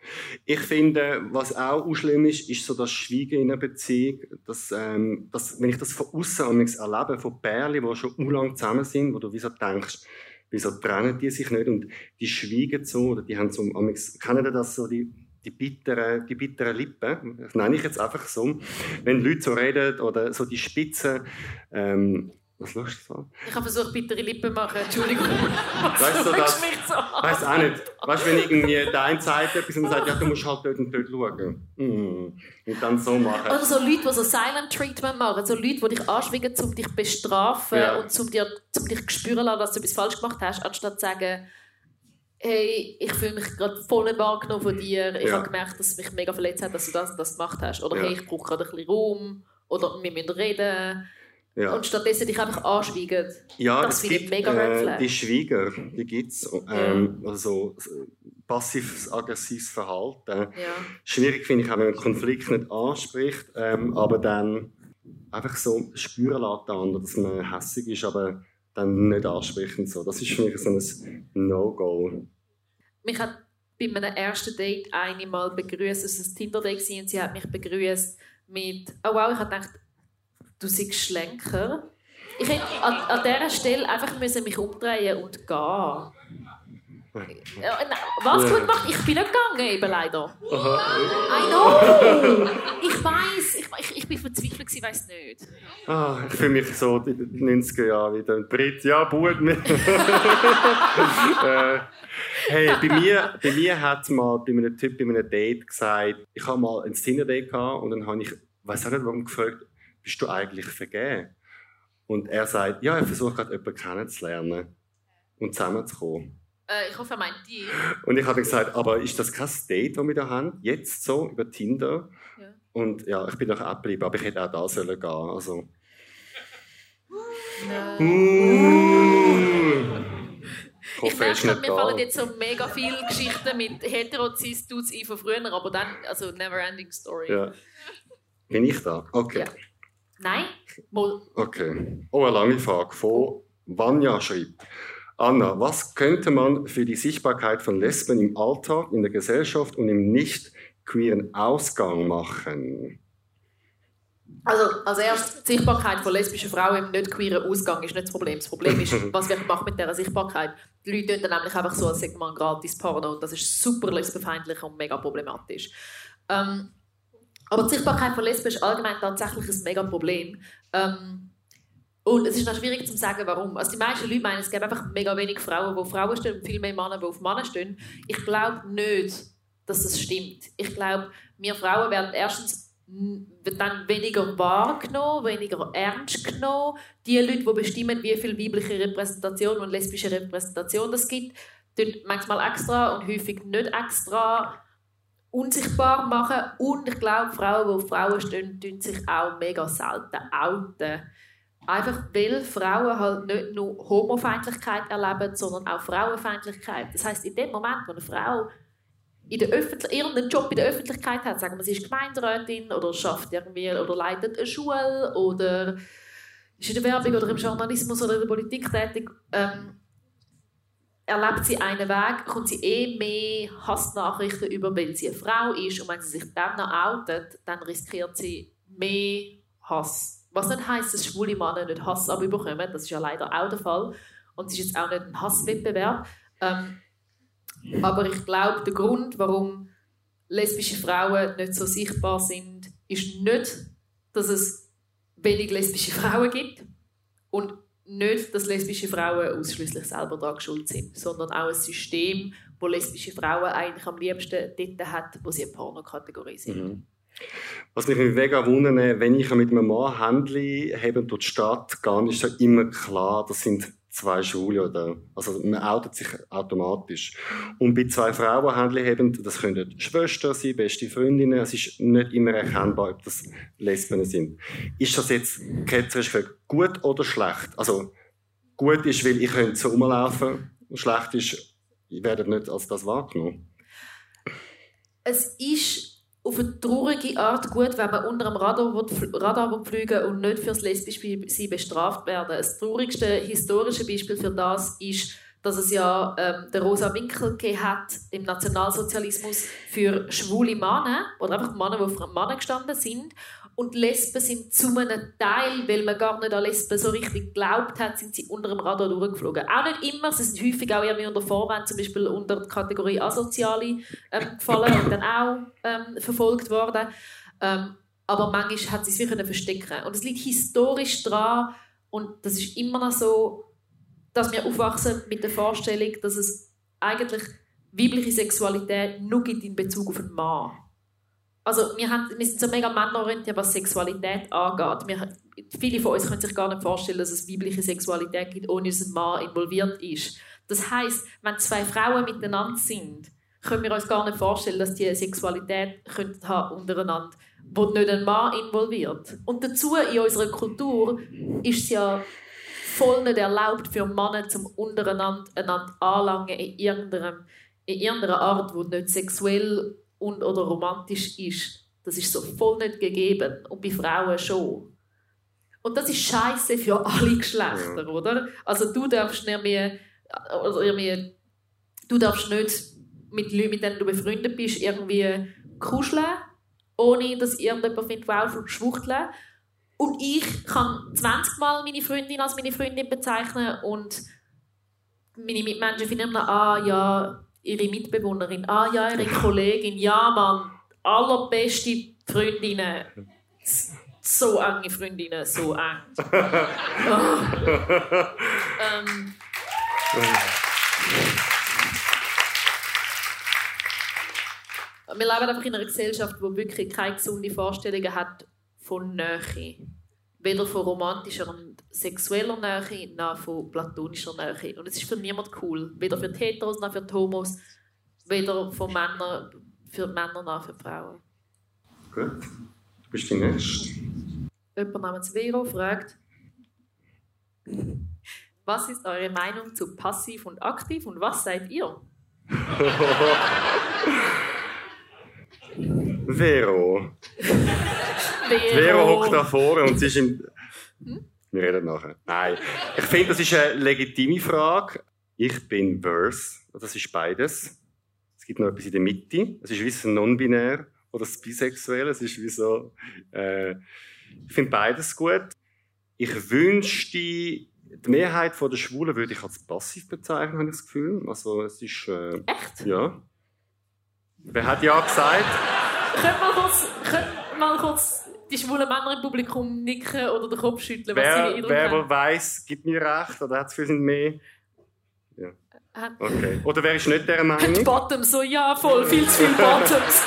Ich finde, was auch schlimm ist, ist so das Schweigen in einer Beziehung. Dass, ähm, dass, wenn ich das von außen erlebe, von Pärchen, die schon lange zusammen sind, wo du wieso denkst, wieso trennen die sich nicht und die schweigen so, oder die haben so, kennen das so, die, die bitteren, die bitteren Lippen, das nenne ich jetzt einfach so, wenn Leute so reden oder so die Spitzen, ähm, was lachst du so? Ich habe versucht, bittere Lippen zu machen. Entschuldigung. weißt du das? Mich so weißt auch nicht. Weißt du, wenn irgendwie der eine sagt etwas und sagt, ja, du musst halt dort und dort schauen. Mm. Und dann so machen. Oder so Leute, die so Silent Treatment machen. So Leute, die dich anschwingen, um dich zu bestrafen ja. und um, dir, um dich zu spüren lassen, dass du etwas falsch gemacht hast, anstatt zu sagen, hey, ich fühle mich gerade voll wahrgenommen von dir. Ich ja. habe gemerkt, dass es mich mega verletzt hat, dass du das und das gemacht hast. Oder ja. hey, ich brauche gerade ein bisschen Raum. Oder wir müssen reden. Ja. Und stattdessen dich einfach anschweigen. Ja, das finde ich mega äh, Die Schweiger, die gibt es. Ähm, also passives, aggressives Verhalten. Ja. Schwierig finde ich auch, wenn man Konflikt nicht anspricht, ähm, aber dann einfach so spüren lässt, dass man hässlich ist, aber dann nicht anspricht und so. Das ist für mich so ein No-Go. Mich hat bei meinem ersten Date eine mal begrüßt, es war ein Tinder-Date und sie hat mich begrüßt mit «Oh wow, ich habe gedacht, du siehst schlenker. Ich hätte an, an dieser Stelle einfach müssen mich umdrehen und gehen. Was gut gemacht? Ich bin nicht gegangen, eben leider. I know! Ich weiß, ich, ich, ich bin verzweifelt, ich weiß nicht. Ah, ich fühle mich so in den 90er Jahren wieder. Ein Brit, ja, Bub. äh, hey, bei mir, bei mir hat mal bei einem Typ bei einem Date gesagt, ich habe mal ein Tinder-Date gehabt und dann habe ich, weiß auch nicht, warum gefragt, bist du eigentlich vergeben? Und er sagt, ja, er versucht gerade jemanden kennenzulernen und zusammenzukommen. Äh, ich hoffe, er meint die. Und ich habe gesagt, aber ist das kein Date, das wir da haben? Jetzt so, über Tinder? Ja. Und ja, ich bin doch abgeblieben, aber ich hätte auch da sollen gehen. Also. No. Uh. Ich merke, mir fallen jetzt so mega viele Geschichten mit Hetero-Cis-Dudes ein von früher, aber dann, also Never-Ending Story. Ja. Bin ich da? Okay. Ja. Nein. Okay. Oh, eine lange Frage von Vanja schreibt. Anna, was könnte man für die Sichtbarkeit von Lesben im Alltag, in der Gesellschaft und im nicht queeren Ausgang machen? Also, als erstes, die Sichtbarkeit von lesbischen Frauen im nicht queeren Ausgang ist nicht das Problem. Das Problem ist, was wir machen mit dieser Sichtbarkeit. Die Leute tun dann nämlich einfach so, als sagt man gratis Porno und das ist super lesbenfeindlich und mega problematisch. Ähm, aber die Sichtbarkeit von Lesben ist allgemein tatsächlich ein mega Problem. Ähm, und es ist noch schwierig zu sagen, warum. Also die meisten Leute meinen, es gibt einfach mega wenig Frauen, die auf Frauen stehen und viel mehr Männer, die auf Männer stehen. Ich glaube nicht, dass das stimmt. Ich glaube, wir Frauen werden erstens dann weniger wahrgenommen, weniger ernst genommen. Die Leute, die bestimmen, wie viel weibliche Repräsentation und lesbische Repräsentation es gibt, tun manchmal extra und häufig nicht extra unsichtbar machen. Und ich glaube, Frauen, die auf Frauen stehen, tun sich auch mega selten outen. Einfach weil Frauen halt nicht nur Homofeindlichkeit erleben, sondern auch Frauenfeindlichkeit. Das heißt, in dem Moment, wo eine Frau in der irgendeinen Job in der Öffentlichkeit hat, sagen wir, sie ist Gemeinderätin oder schafft irgendwie oder leitet eine Schule oder ist in der Werbung oder im Journalismus oder in der Politik tätig, ähm, erlebt sie einen Weg, kommt sie eh mehr Hassnachrichten über, weil sie eine Frau ist. Und wenn sie sich dann noch outet, dann riskiert sie mehr Hass. Was nicht heisst, dass schwule Männer nicht Hass abbekommen. Das ist ja leider auch der Fall. Und es ist jetzt auch nicht ein Hasswettbewerb. Ähm, aber ich glaube, der Grund, warum lesbische Frauen nicht so sichtbar sind, ist nicht, dass es wenig lesbische Frauen gibt und nicht, dass lesbische Frauen ausschließlich selber daran schuld sind, sondern auch ein System, wo lesbische Frauen eigentlich am liebsten dort hat, wo sie eine Pornokategorie sind. Mhm. Was mich mega wundert, wenn ich mit einem Mann handle, durch die Stadt gehe, ist ja immer klar, das sind zwei Schwule oder, also man outet sich automatisch. Und bei zwei Frauen haben, das können Schwestern sein, beste Freundinnen, es ist nicht immer erkennbar, ob das Lesben sind. Ist das jetzt ketzerisch gut oder schlecht? Also, gut ist, weil ich könnte so rumlaufen und schlecht ist, ich werde nicht als das wahrgenommen. Es ist auf eine traurige Art gut, wenn man unter einem Radar, fliegen und nicht fürs lesbische Sein bestraft werden. Das traurigste historische Beispiel für das ist dass es ja ähm, der Rosa Winkel hat im Nationalsozialismus für schwule Männer oder einfach Männer, die für Männer gestanden sind. Und Lesben sind zu einem Teil, weil man gar nicht an Lesben so richtig geglaubt hat, sind sie unter dem Radar durchgeflogen. Auch nicht immer, sie sind häufig auch irgendwie unter Vorwand, zum Beispiel unter die Kategorie Asoziale ähm, gefallen und dann auch ähm, verfolgt worden. Ähm, aber manchmal hat sie sich verstecken Und es liegt historisch daran, und das ist immer noch so, dass wir aufwachsen mit der Vorstellung, dass es eigentlich weibliche Sexualität nur gibt in Bezug auf einen Mann. Also wir, haben, wir sind so mega männerorientiert, was Sexualität angeht. Wir, viele von uns können sich gar nicht vorstellen, dass es weibliche Sexualität gibt, ohne dass ein Mann involviert ist. Das heißt, wenn zwei Frauen miteinander sind, können wir uns gar nicht vorstellen, dass die Sexualität könnten haben untereinander, wo nicht ein Mann involviert. Und dazu in unserer Kultur ist es ja voll nicht erlaubt für Männer zum untereinander einander anlangen in irgendeiner, in irgendeiner Art, die nicht sexuell und oder romantisch ist. Das ist so voll nicht gegeben und bei Frauen schon. Und das ist scheiße für alle Geschlechter, oder? Also du darfst nicht mehr, also irgendwie, du darfst nicht mit Leuten, mit denen du befreundet bist, irgendwie kuscheln, ohne dass irgendjemand findet, wow, schwuchteln. Und ich kann 20 Mal meine Freundin als meine Freundin bezeichnen und meine Mitmenschen finden immer, ah ja, ihre Mitbewohnerin, ah ja, ihre Kollegin, ja Mann, allerbeste Freundinnen. So enge Freundinnen, so eng. Oh. ähm. Wir leben einfach in einer Gesellschaft, die wirklich keine gesunde Vorstellungen hat von Nähe. Weder von romantischer und sexueller Nähe, noch von platonischer Nähe. Und es ist für niemanden cool. Weder für die Heteros, noch für die Homos. Weder von Männern, für Männer, noch für Frauen. Gut. Du bist die Nächste. Jemand namens Vero fragt, was ist eure Meinung zu passiv und aktiv und was seid ihr? Vero. Vero. Vero hockt da vorne und sie ist im. Hm? Wir reden nachher. Nein. Ich finde, das ist eine legitime Frage. Ich bin Verse. Das ist beides. Es gibt noch etwas in der Mitte. Es ist wie so non-binär oder das Bisexuelle. Es ist wie so. Äh, ich finde beides gut. Ich wünschte, die Mehrheit der Schwulen würde ich als passiv bezeichnen, habe ich das Gefühl. Also, es ist. Äh, Echt? Ja. Wer hat ja gesagt? Könnt mal kurz, könnt mal kurz die schwulen Männer im Publikum nicken oder den Kopf schütteln, was wer, sie Wer haben. weiss, gibt mir recht oder hat es für sind mehr? Ja. Okay. Oder wer ist nicht der Meinung? Die Bottoms, so ja, voll, viel zu viele Bottoms.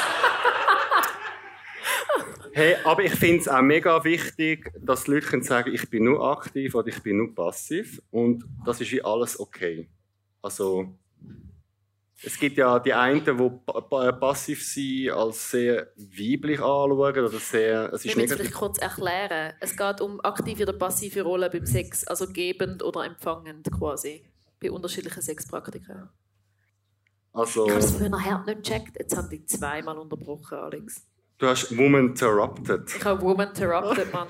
hey, aber ich finde es auch mega wichtig, dass die Leute können sagen, ich bin nur aktiv oder ich bin nur passiv und das ist wie alles okay. Also es gibt ja die einen, die passiv sind, als sehr weiblich anschauen oder sehr. Es ist Wir müssen vielleicht kurz erklären. Es geht um aktive oder passive Rollen beim Sex, also gebend oder empfangend quasi, bei unterschiedlichen Sexpraktiken. Also, ich habe es früher nachher nicht gecheckt. Jetzt haben die zweimal unterbrochen, Alex. Du hast Woman Interrupted. Ich habe Woman Interrupted, Mann.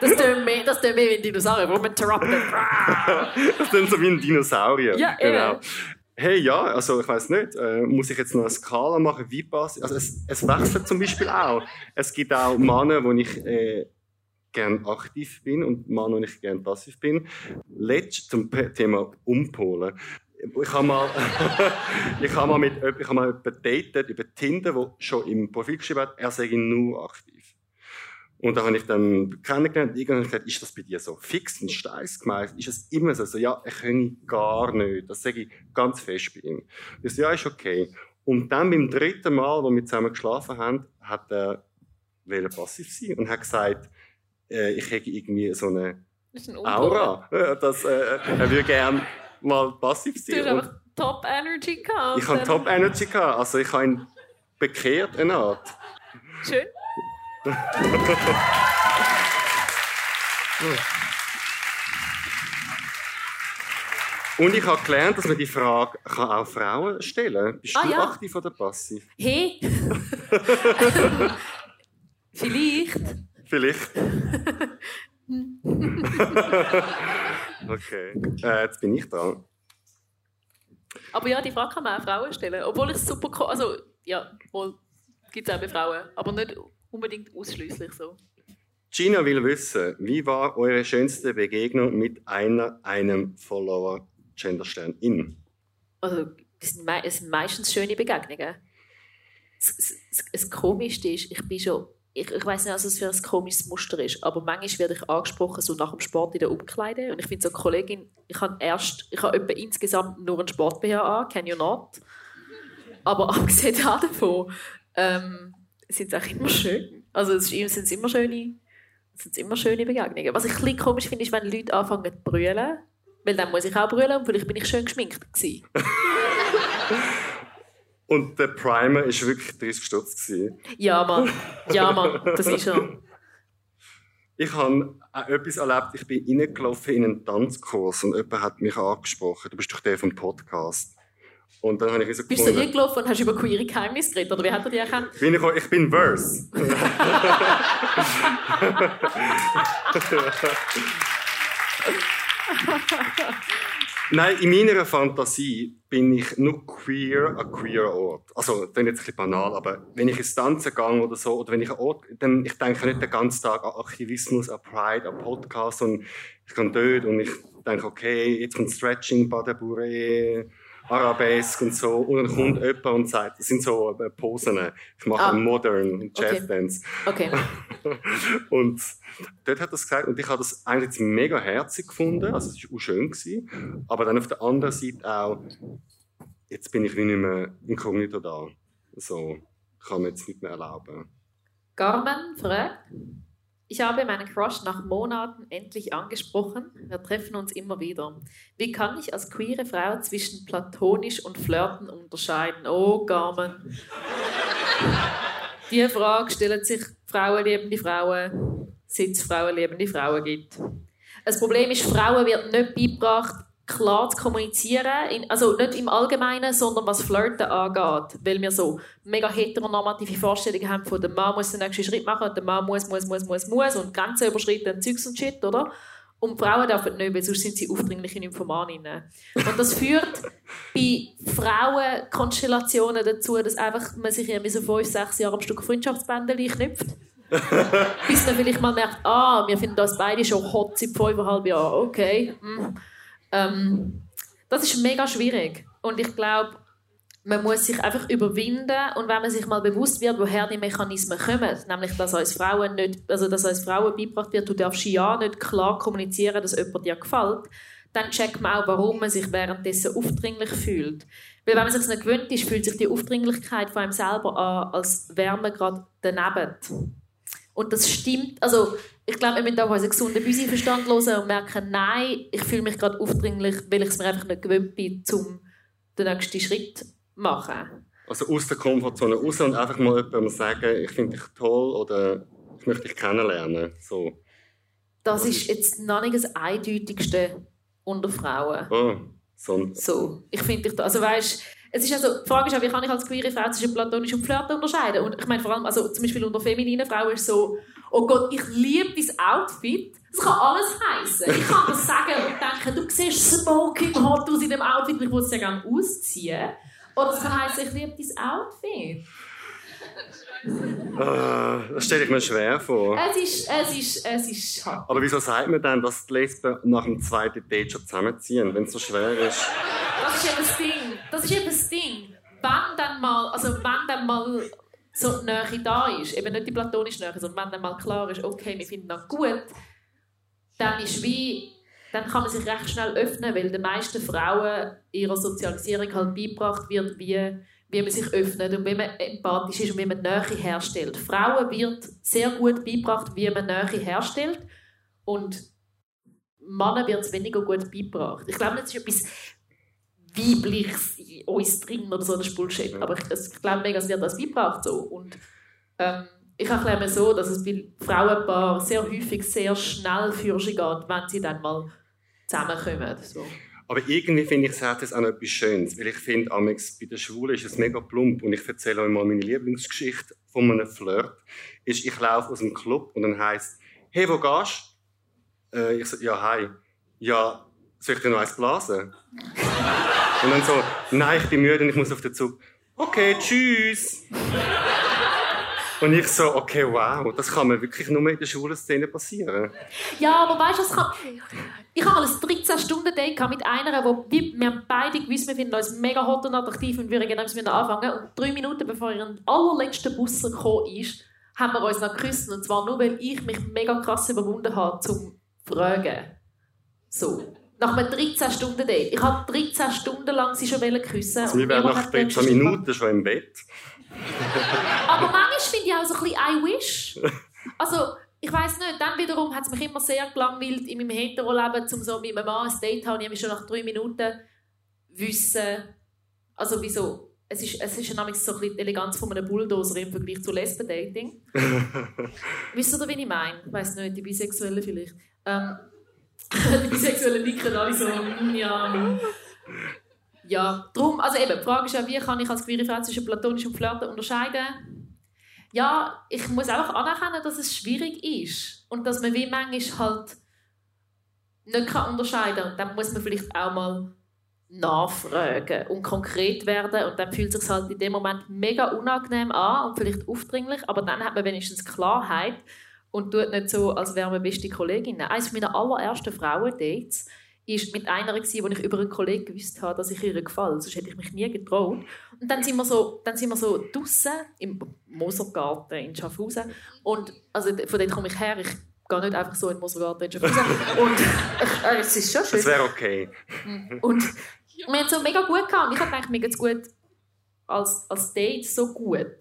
Das tut mehr, das tut mehr wie ein Dinosaurier. Woman Interrupted. das klingt so wie ein Dinosaurier. Ja, genau hey, ja, also ich weiß nicht, äh, muss ich jetzt noch eine Skala machen, wie passt Also es, es wechselt zum Beispiel auch. Es gibt auch Männer, wo ich äh, gern aktiv bin und Männer, wo ich gern passiv bin. Letzt zum Thema Umpolen. Ich habe mal, ich habe mal mit, ich habe mal jemanden über Tinder, der schon im Profil geschrieben hat, er sei nur aktiv. Und da habe ich dann kennengelernt und irgendwann gesagt, ist das bei dir so fix in Steiß gemeint? Ist es immer so? so? Ja, ich kann gar nicht. Das sage ich ganz fest bei ihm. Ich so, ja, ist okay. Und dann beim dritten Mal, wo wir zusammen geschlafen haben, hat er wollte passiv sein und hat gesagt, äh, ich hätte irgendwie so eine, ein Aura, äh, dass äh, er würde gerne mal passiv sein. Du hast einfach Top Energy gehabt. Ich habe Top Energy gehabt. Also ich habe ihn bekehrt, eine Art. Schön. Und ich habe gelernt, dass man die Frage kann auch Frauen stellen kann. Bist ah, du ja. aktiv oder passiv? Hey! Vielleicht. Vielleicht. okay, äh, jetzt bin ich dran. Aber ja, die Frage kann man auch Frauen stellen. Obwohl ich es super. Also, ja, wohl gibt es auch bei Frauen. Aber nicht unbedingt ausschließlich so. Gina will wissen, wie war eure schönste Begegnung mit einer, einem Follower Genderstern in? Also, es sind, mei- es sind meistens schöne Begegnungen. Das, das, das, das Komischste ist, ich bin schon. Ich, ich weiß nicht, was das für ein komisches Muster ist, aber manchmal werde ich angesprochen, so nach dem Sport in der Umkleide. Und ich finde so, Kollegin, ich habe erst, ich habe etwa insgesamt nur einen sport BH an, can you not? Aber abgesehen davon ähm, sind es auch immer schön. Also es sind es immer schöne, sind immer schöne Begegnungen. Was ich ein bisschen komisch finde, ist, wenn Leute anfangen zu brüllen. Weil dann muss ich auch brüllen und vielleicht bin ich schön geschminkt gewesen. Und der Primer war wirklich 30 Stutz. Ja, Mann. Ja, Mann. Das ist er. Ich habe auch etwas erlebt, ich bin reingelaufen in einen Tanzkurs und jemand hat mich angesprochen. Du bist doch der vom Podcast. Und dann habe ich so Bist du gefunden, eingelaufen und hast über queere Geheimnisse geredet? Oder wie hat er dich erkannt? bin ich, ich bin Verse. Nein, in meiner Fantasie bin ich nur queer an queer Ort. Also, das ist jetzt ein bisschen banal, aber wenn ich ins Tanzen gehe oder so, oder wenn ich an Ort, dann ich denke nicht den ganzen Tag an Aktivismus, an Pride, an Podcast und ich gehe dort und ich denke, okay, jetzt kommt Stretching, Badabure, Arabesque und so und dann kommt jemand und sagt, das sind so äh, Posen, ich mache Ah. Modern Jazz Okay. Dance. Okay. und dort hat er es gesagt, und ich habe das eigentlich mega herzig gefunden, also es war auch schön, gewesen, aber dann auf der anderen Seite auch, jetzt bin ich wie nicht mehr inkognito da. So, kann mir jetzt nicht mehr erlauben. Carmen fragt, ich habe meinen Crush nach Monaten endlich angesprochen. Wir treffen uns immer wieder. Wie kann ich als queere Frau zwischen platonisch und Flirten unterscheiden? Oh, Carmen. Die Frage stellen sich Frauen liebende Frauen, seit es Frauen liebende Frauen gibt. Das Problem ist, Frauen wird nicht beigebracht, klar zu kommunizieren, also nicht im Allgemeinen, sondern was Flirten angeht, weil wir so mega heteronormative Vorstellungen haben von der Mann muss den nächsten Schritt machen, und der Mann muss, muss, muss, muss, muss und Grenzen überschreiten und Zeugs und Shit, oder? Und Frauen dürfen nicht, weil sonst sind sie aufdringliche Nymphomaninnen. Und das führt bei Frauenkonstellationen dazu, dass einfach man sich irgendwie so fünf, sechs Jahre am Stück Freundschaftsbändchen knüpft. Bis man vielleicht mal merkt, ah, wir finden das beide schon hot seit fünfeinhalb Jahren, okay. hm. Ähm, das ist mega schwierig. Und ich glaube, man muss sich einfach überwinden und wenn man sich mal bewusst wird, woher die Mechanismen kommen, nämlich dass als Frauen nicht, also dass als Frauen beigebracht wird, du darfst ja nicht klar kommunizieren, dass jemand dir gefällt, dann checkt man auch, warum man sich währenddessen aufdringlich fühlt. Weil wenn man sich nicht gewöhnt ist, fühlt sich die Aufdringlichkeit von einem selber an, als wäre man gerade daneben. Und das stimmt, also ich glaube, wir müssen auch unseren gesunden Büsiverstand hören und merken, nein, ich fühle mich gerade aufdringlich, weil ich es mir einfach nicht gewöhnt bin, um den nächsten Schritt zu machen. Also aus der Komfortzone raus und einfach mal jemandem sagen, ich finde dich toll oder ich möchte dich kennenlernen. So. Das Was ist jetzt noch nicht das Eindeutigste unter Frauen. Oh, so. So, ich finde, ich- also weißt, es ist also, die Frage ist auch, wie kann ich als queere Frau zwischen platonisch und Flirten unterscheiden? Und ich meine vor allem, also zum Beispiel unter femininen Frauen ist so, oh Gott, ich liebe dein Outfit. Das kann alles heißen. Ich kann das sagen und denken, du siehst smoking hot aus in dem Outfit, ich würde es ja gerne ausziehen. Oder es kann heißen, ich liebe dein Outfit. Ah, das stelle ich mir schwer vor. Es ist, es ist, es ist. Aber wieso sagt man dann, dass die Lesben nach dem zweiten Date schon zusammenziehen, wenn es so schwer ist? Das ist eben das Ding. Das ist eben das Ding. Wenn dann mal, also wenn dann mal so die Nähe da ist, eben nicht die platonische Nähe, sondern wenn dann mal klar ist, okay, wir finden das gut, dann ist wie, dann kann man sich recht schnell öffnen, weil den meisten Frauen ihrer Sozialisierung halt beigebracht wird, wie, wie man sich öffnet und wie man empathisch ist und wie man Nähe herstellt. Frauen wird sehr gut beigebracht, wie man Nähe herstellt und Männern wird es weniger gut beigebracht. Ich glaube, das ist etwas Weibliches in uns drin oder so, das ist Bullshit. Ja. Aber ich, das- ich glaube mega, es wird das beigebracht so. Und ähm, ich erkläre mir so, dass es bei Frauenpaaren sehr häufig sehr schnell für sie geht, wenn sie dann mal zusammenkommen. So. Aber irgendwie finde ich, es hat auch noch etwas Schönes. Weil ich finde, bei den Schwulen ist es mega plump. Und ich erzähle euch mal meine Lieblingsgeschichte von einem Flirt. Ist, ich laufe aus dem Club und dann heisst hey, wo gehst du? Äh, ich so, ja, hi. Ja, soll ich dir noch eins blasen? Und dann so, nein, ich bin müde und ich muss auf den Zug. Okay, tschüss. Und ich so, okay, wow, das kann mir wirklich nur in der Schulszene passieren. Ja, aber weißt du, was kann... Ich habe mal ein 13-Stunden-Date mit einer, wo wir beide gewusst, wir finden uns mega hot und attraktiv und würden gerne mit anfangen. Und drei Minuten bevor ihr allerletzter Bus gekommen ist, haben wir uns noch geküsst. Und zwar nur, weil ich mich mega krass überwunden habe, zum Fragen. So. Nach einem 13-Stunden-Date. Ich habe 13 Stunden lang sie schon küssen. Also wir wären nach 13 Minuten schon im Bett. Aber manchmal finde ich auch so ein bisschen I wish. Also, ich weiß nicht, dann wiederum hat es mich immer sehr gelangweilt in meinem Hetero-Leben, um so mit meinem Mann ein Date zu haben. Ich habe schon nach drei Minuten wissen, also wieso, es ist, es ist nämlich so ein bisschen die Eleganz von einem Bulldozer im Vergleich zu Lesben-Dating. Wisst ihr, wie ich meine? Ich weiß nicht, die Bisexuellen vielleicht. Ähm, die Bisexuellen nicken alle so, mm, ja. Ja, darum, also eben, die Frage ist ja, wie kann ich als queere Frau zwischen platonisch und Flirten unterscheiden? Ja, ich muss einfach anerkennen, dass es schwierig ist und dass man wie manchmal halt nicht kann unterscheiden kann. Dann muss man vielleicht auch mal nachfragen und konkret werden und dann fühlt es sich halt in dem Moment mega unangenehm an und vielleicht aufdringlich, aber dann hat man wenigstens Klarheit und tut nicht so, als wären wir beste Kolleginnen. Eines meiner allerersten Frauendates ist mit einer gewesen, wo ich über einen Kollegen gewusst habe, dass ich ihr gefalle. Sonst hätte ich mich nie getraut. Und dann sind wir so, dann sind wir so draussen im Mosergarten in Schaffhausen. Und also von dort komme ich her. Ich gehe nicht einfach so in den Mosergarten in Schaffhausen. Und äh, es ist schon schön. Das wäre okay. Und wir haben so mega gut gehabt. Ich habe gedacht, mir gut als, als Date so gut.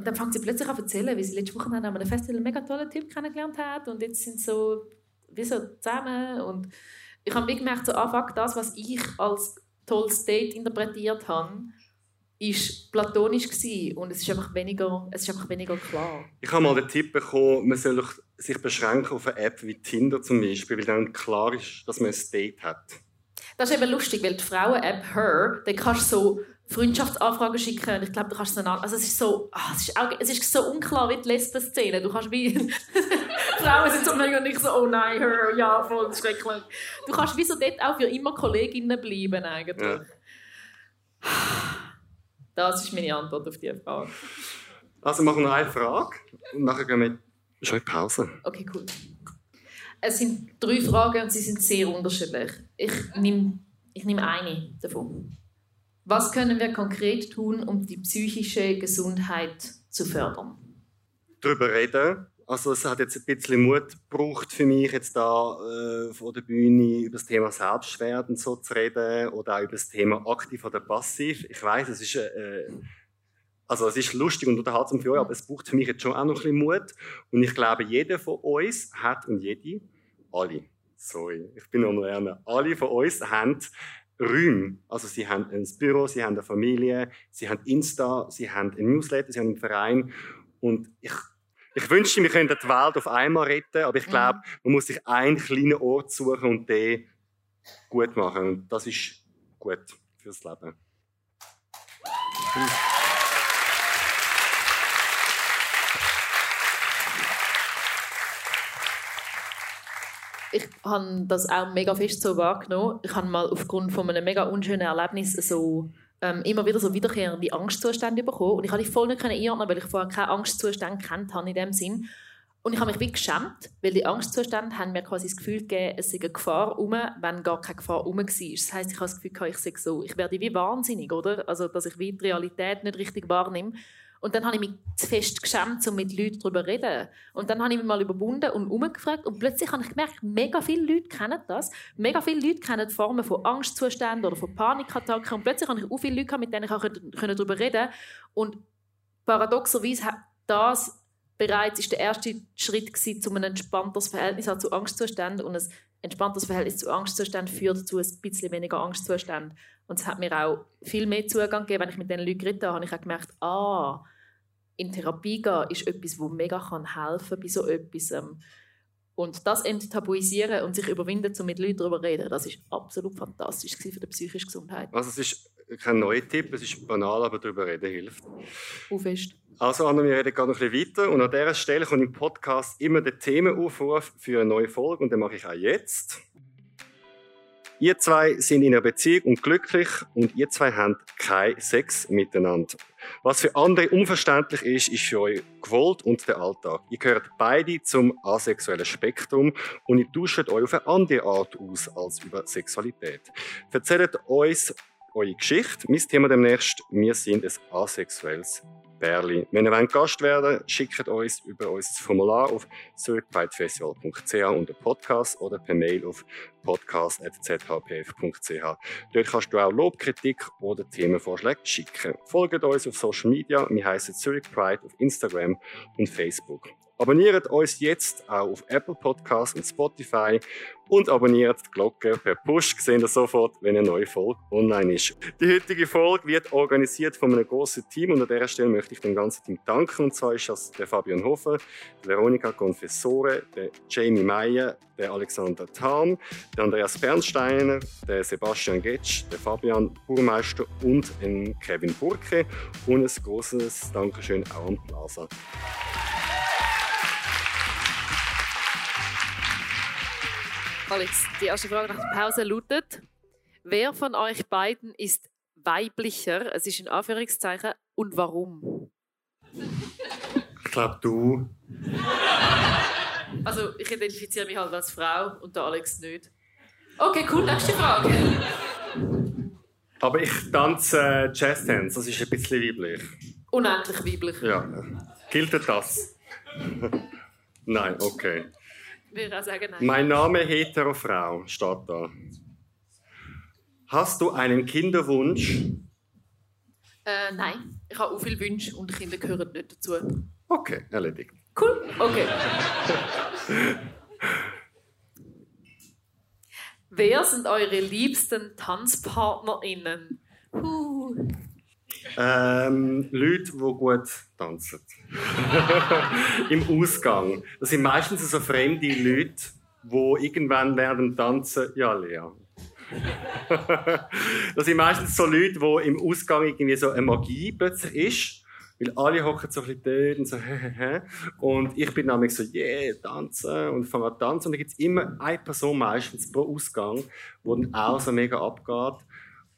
Und dann fängt sie plötzlich an zu erzählen, wie sie letzte Woche an einem Festival einen mega tollen Typ kennengelernt hat und jetzt sind sie so wie so zusammen und ich habe gemerkt, so, ah, fuck, das, was ich als tolles Date interpretiert habe, ist platonisch gewesen und es ist einfach weniger, es ist einfach weniger klar. Ich habe mal den Tipp bekommen, man soll sich beschränken auf eine App wie Tinder zum Beispiel, weil dann klar ist, dass man ein Date hat. Das ist eben lustig, weil die Frauen-App Her, da kannst du so Freundschaftsanfragen schicken und ich glaube, du kannst es dann also es ist so, ach, es, ist auch, es ist so unklar wie die Lesben-Szene. Du kannst wie Frauen sind so mega nicht so, oh nein, her, ja, voll schrecklich. Du kannst wie so dort auch für immer Kolleginnen bleiben eigentlich. Ja. Das ist meine Antwort auf diese Frage. Also machen wir noch eine Frage und nachher gehen wir schon in Pause. Okay, cool. Es sind drei Fragen und sie sind sehr unterschiedlich. Ich nehme ich nehm eine davon. Was können wir konkret tun, um die psychische Gesundheit zu fördern? Darüber reden. Also es hat jetzt ein bisschen Mut gebraucht für mich, jetzt da äh, vor der Bühne über das Thema Selbstschwert so zu reden oder auch über das Thema aktiv oder passiv. Ich weiß, es ist äh, also es ist lustig und unterhaltsam für euch, aber es braucht für mich jetzt schon auch noch ein bisschen Mut. Und ich glaube, jeder von uns hat und jede, alle, sorry, ich bin noch lernen, alle von uns haben Räume. Also sie haben ein Büro, sie haben eine Familie, sie haben Insta, sie haben ein Newsletter, sie haben einen Verein. Und ich, ich wünschte, wir könnten die Welt auf einmal retten, aber ich mhm. glaube, man muss sich einen kleinen Ort suchen und den gut machen. Und das ist gut fürs Leben. Ich habe das auch mega fest so wahrgenommen. Ich habe mal aufgrund von einem mega unschönen Erlebnis so ähm, immer wieder so wiederkehrende Angstzustände bekommen und ich konnte die voll nicht einordnen, weil ich vorher keine Angstzustände kennt habe in dem Sinn. Und ich habe mich wie geschämt, weil die Angstzustände haben mir quasi das Gefühl gegeben, es sei eine Gefahr um, wenn gar keine Gefahr um war. Das heisst, ich habe das Gefühl, ich sei so, ich werde wie wahnsinnig, oder? Also, dass ich wie die Realität nicht richtig wahrnehme. Und dann habe ich mich zu fest geschämt, um mit Leuten darüber zu reden. Und dann habe ich mich mal überwunden und umgefragt. Und plötzlich habe ich gemerkt, mega viele Leute kennen das. Mega viele Leute kennen Formen von Angstzuständen oder von Panikattacken. Und plötzlich habe ich auch viele Leute, mit denen ich auch darüber reden konnte. Und paradoxerweise hat das bereits ist der erste Schritt gewesen, zu einem entspannteres Verhältnis zu Angstzuständen. Und ein entspanntes Verhältnis zu Angstzuständen führt zu ein bisschen weniger Angstzuständen. Und es hat mir auch viel mehr Zugang gegeben, wenn ich mit diesen Leuten geredet habe, habe ich auch gemerkt, ah, in Therapie gehen ist etwas, das mega kann helfen bei so etwas. Und das enttabuisieren und sich überwinden, um mit Leuten darüber zu reden, das ist absolut fantastisch für die psychische Gesundheit. Also es ist kein neuer Tipp, es ist banal, aber darüber reden hilft. Aufest. Also Anna, wir reden gerade noch ein bisschen weiter und an dieser Stelle kommt im Podcast immer der Themenaufruf für eine neue Folge und den mache ich auch jetzt. Ihr zwei sind in einer Beziehung und glücklich und ihr zwei habt keinen Sex miteinander. Was für andere unverständlich ist, ist für euch gewollt und der Alltag. Ihr gehört beide zum asexuellen Spektrum und ihr tauscht euch auf eine andere Art aus als über Sexualität. Erzählt uns eure Geschichte. Mein Thema demnächst, wir sind ein asexuelles Bärli. Wenn ihr Gast werden wollt, schickt uns über unser Formular auf zurichbreitfestival.ch unter Podcast oder per Mail auf podcast.zhpf.ch. Dort kannst du auch Lob, Kritik oder Themenvorschläge schicken. Folgt uns auf Social Media. Wir heißen Zurich Pride auf Instagram und Facebook. Abonniert uns jetzt auch auf Apple Podcasts und Spotify und abonniert die Glocke per Push, sehen ihr sofort, wenn eine neue Folge online ist. Die heutige Folge wird organisiert von einem großen Team und an dieser Stelle möchte ich dem ganzen Team danken. Und zwar ist das der Fabian Hofer, Veronika Confessore, der Jamie Meyer, der Alexander Tham, der Andreas Bernsteiner, der Sebastian Getsch, der Fabian Burmeister und Kevin Burke. Und ein großes Dankeschön auch an Plaza. Alex, die erste Frage nach der Pause lautet: Wer von euch beiden ist weiblicher? Es ist in Anführungszeichen und warum? Ich glaube du. Also ich identifiziere mich halt als Frau und der Alex nicht. Okay, cool, nächste Frage. Aber ich tanze Jazz Dance, das ist ein bisschen weiblich. Unendlich weiblich. Ja. Gilt das? Nein, okay. Würde auch sagen, nein. Mein Name hetero Frau steht da. Hast du einen Kinderwunsch? Äh, nein, ich habe auch viele Wünsche und Kinder gehören nicht dazu. Okay, erledigt. Cool, okay. Wer sind eure liebsten TanzpartnerInnen? Uh. Ähm, Leute, die gut tanzen. Im Ausgang. Das sind meistens so fremde Leute, die irgendwann werden tanzen, ja, Lea. das sind meistens so Leute, wo im Ausgang irgendwie so eine Magie plötzlich ist. Weil alle hocken so ein bisschen dort und so. Und ich bin nämlich so, yeah, tanzen und fange an tanzen. Und da gibt es immer eine Person meistens pro Ausgang, wo dann auch so mega abgeht.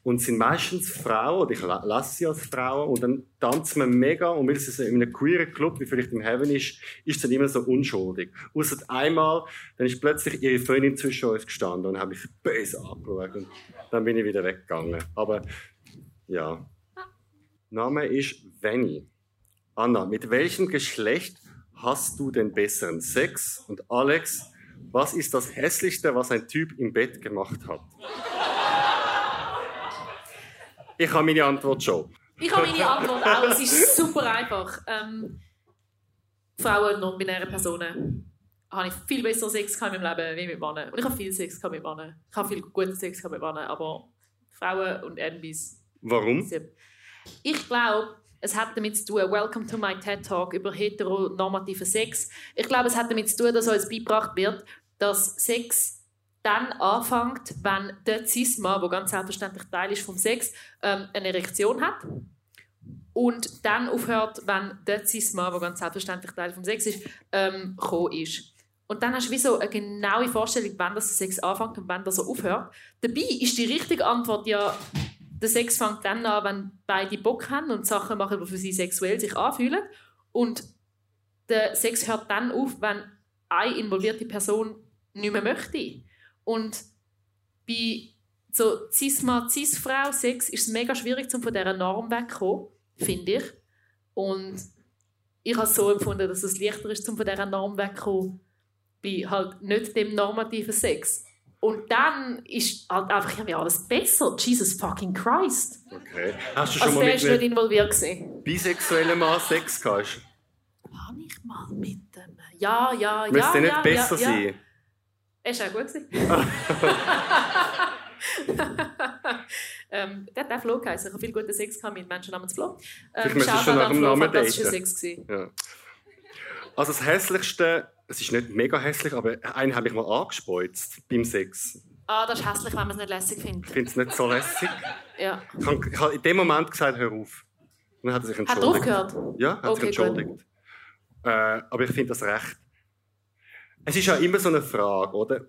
Und sind meistens Frauen, oder ich lasse sie als Frauen, und dann tanzen wir mega, und weil es in einem queeren Club, wie vielleicht im Heaven ist, ist es dann immer so unschuldig. Außer einmal, dann ist plötzlich ihre Freundin zwischen uns gestanden und habe mich böse angeschaut, und dann bin ich wieder weggegangen. Aber, ja. Name ist Venny. Anna, mit welchem Geschlecht hast du den besseren Sex? Und Alex, was ist das Hässlichste, was ein Typ im Bett gemacht hat? Ich habe meine Antwort schon. Ich habe meine Antwort auch. Es ist super einfach. Ähm, Frauen, non-binäre Personen, habe ich viel besser Sex in meinem Leben wie mit Männern. Und ich habe viel Sex mit Männern. Ich habe viel guten Sex mit Männern, aber Frauen und NBs. Warum? Ich glaube, es hat damit zu tun, Welcome to my TED Talk über heteronormativen Sex. Ich glaube, es hat damit zu tun, dass uns beigebracht wird, dass Sex dann anfängt, wenn der Cis-Mann, der ganz selbstverständlich Teil ist vom Sex, ähm, eine Erektion hat. Und dann aufhört, wenn der Cis-Mann, der ganz selbstverständlich Teil vom Sex ist, ähm, ist. Und dann hast du wie so eine genaue Vorstellung, wann das Sex anfängt und wann das so aufhört. Dabei ist die richtige Antwort ja, der Sex fängt dann an, wenn beide Bock haben und Sachen machen, die für sie sexuell sich anfühlen. Und der Sex hört dann auf, wenn eine involvierte Person nicht mehr möchte. Und bei so Cis-Mann, Cis-Frau, Sex ist es mega schwierig, um von dieser Norm wegzukommen, finde ich. Und ich habe es so empfunden, dass es leichter ist, um von dieser Norm wegzukommen, bei halt nicht dem normativen Sex. Und dann ist halt einfach ja, alles besser. Jesus fucking Christ. Okay. Hast du schon also mal mit nicht involviert gewesen. bisexuellen Mann Sex gehabt? Habe ich mal mit dem... Ja, ja, ja. Müsste ja, nicht ja, besser ja, sein? Er war auch gut. ähm, der hat auch Flo geheißen. Ich habe viel guten Sex mit Menschen namens Flo. Ähm, Vielleicht schon nach dem Namen Das war Sex. Ja. Also das Hässlichste, es ist nicht mega hässlich, aber einen habe ich mal angespeuzt beim Sex. Ah, das ist hässlich, wenn man es nicht lässig findet. Ich finde es nicht so lässig. ja. Ich habe, ich habe in dem Moment gesagt, hör auf. Und dann hat er sich entschuldigt. Hat er aufgehört? Ja, hat okay, sich entschuldigt. Äh, aber ich finde das recht. Es ist ja immer so eine Frage, oder?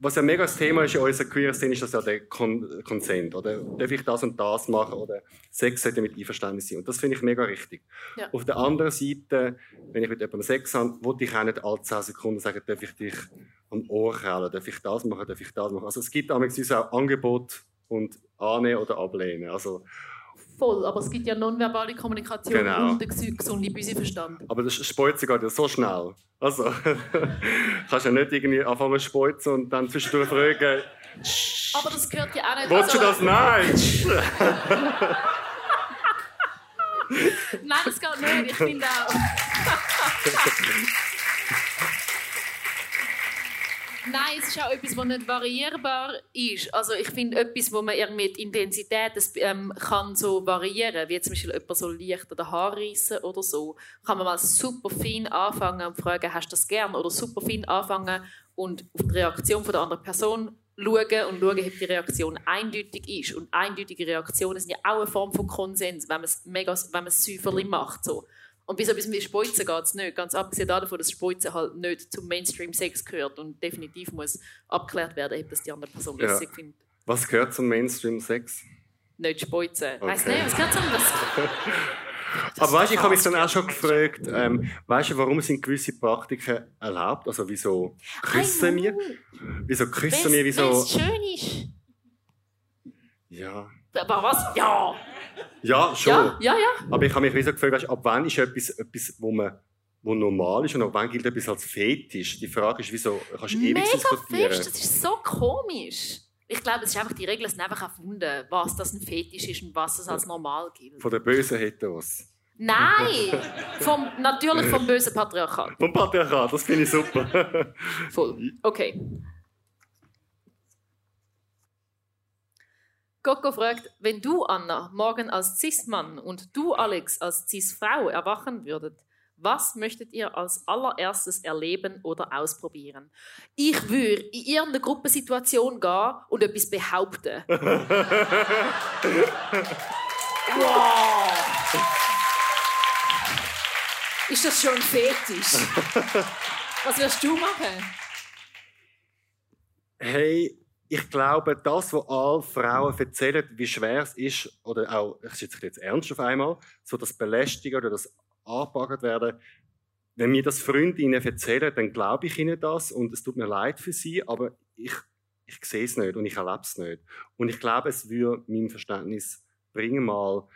was ja mega das Thema ist in unserer queer Szene, ist das ja der Kon Konsent, oder? Darf ich das und das machen, oder Sex sollte mit Einverständnis sein. Und das finde ich mega richtig. Ja. Auf der anderen Seite, wenn ich mit jemandem Sex habe, wollte ich auch nicht alle 10 Sekunden sagen, darf ich dich am Ohr kraulen, darf ich das machen, darf ich das machen. Also es gibt auch Angebot und annehmen oder ablehnen. Also, voll, aber es gibt ja nonverbale Kommunikation genau. und den gesunden Büseverstand. Aber das Speuzen geht ja so schnell. Also, kannst ja nicht irgendwie anfangen zu speuzen und dann zwischendurch fragen, aber das gehört ja auch nicht... Wolltest du das? Nein! Nein, das geht nicht. Ich finde auch... Nein, es ist auch etwas, das nicht variierbar ist. Also ich finde etwas, wo man irgendwie die Intensität das, ähm, kann so variieren, wie zum Beispiel jemand so leicht an den Haar reissen oder so, kann man mal super fein anfangen und fragen, hast du das gern? Oder super fein anfangen und auf die Reaktion von der anderen Person schauen und schauen, ob die Reaktion eindeutig ist. Und eindeutige Reaktionen sind ja auch eine Form von Konsens, wenn man es mega, macht. So. Und bis etwas mit Speuzen geht es nicht. Ganz abgesehen davon, dass Speuzen halt nicht zum Mainstream-Sex gehört und definitiv muss abgeklärt werden, ob das die andere Person ja. findet. Was gehört zum Mainstream-Sex? Nicht Speuzen. Okay. Weißt nicht, was gehört zum... Was Aber weißt, ich habe mich dann auch schon gefragt, ähm, weißt du, warum sind gewisse Praktiken erlaubt? Also wieso küssen wir? Wieso küssen wir? Wieso? Weil es schön ist. Ja. Aber was? Ja. Ja, schon. Ja, ja, ja. Aber ich habe mich wieso gefragt, ab wann ist etwas, etwas wo man wo normal ist und ab wann gilt etwas als Fetisch? Die Frage ist, wieso kannst du ewig Mega diskutieren? Fest, das ist so komisch. Ich glaube, es ist einfach, die Regeln sind einfach erfunden, was das ein Fetisch ist und was das als normal gilt. Von der bösen Heteros? Nein! vom, natürlich vom bösen Patriarchat. Vom Patriarchat, das finde ich super. Voll. Okay. Coco fragt, wenn du, Anna, morgen als Cis-Mann und du, Alex, als Cis-Frau erwachen würdet, was möchtet ihr als allererstes erleben oder ausprobieren? Ich würde in irgendeine Gruppensituation gehen und etwas behaupten. wow! Ist das schon fetisch? Was wirst du machen? Hey, ich glaube, das, was alle Frauen erzählen, wie schwer es ist, oder auch, ich sitze jetzt ernst auf einmal, so das Belästigen oder das Angebaggert werden, wenn mir das Freundinnen erzählen, dann glaube ich ihnen das und es tut mir leid für sie, aber ich, ich sehe es nicht und ich erlebe es nicht. Und ich glaube, es würde mein Verständnis bringen, mal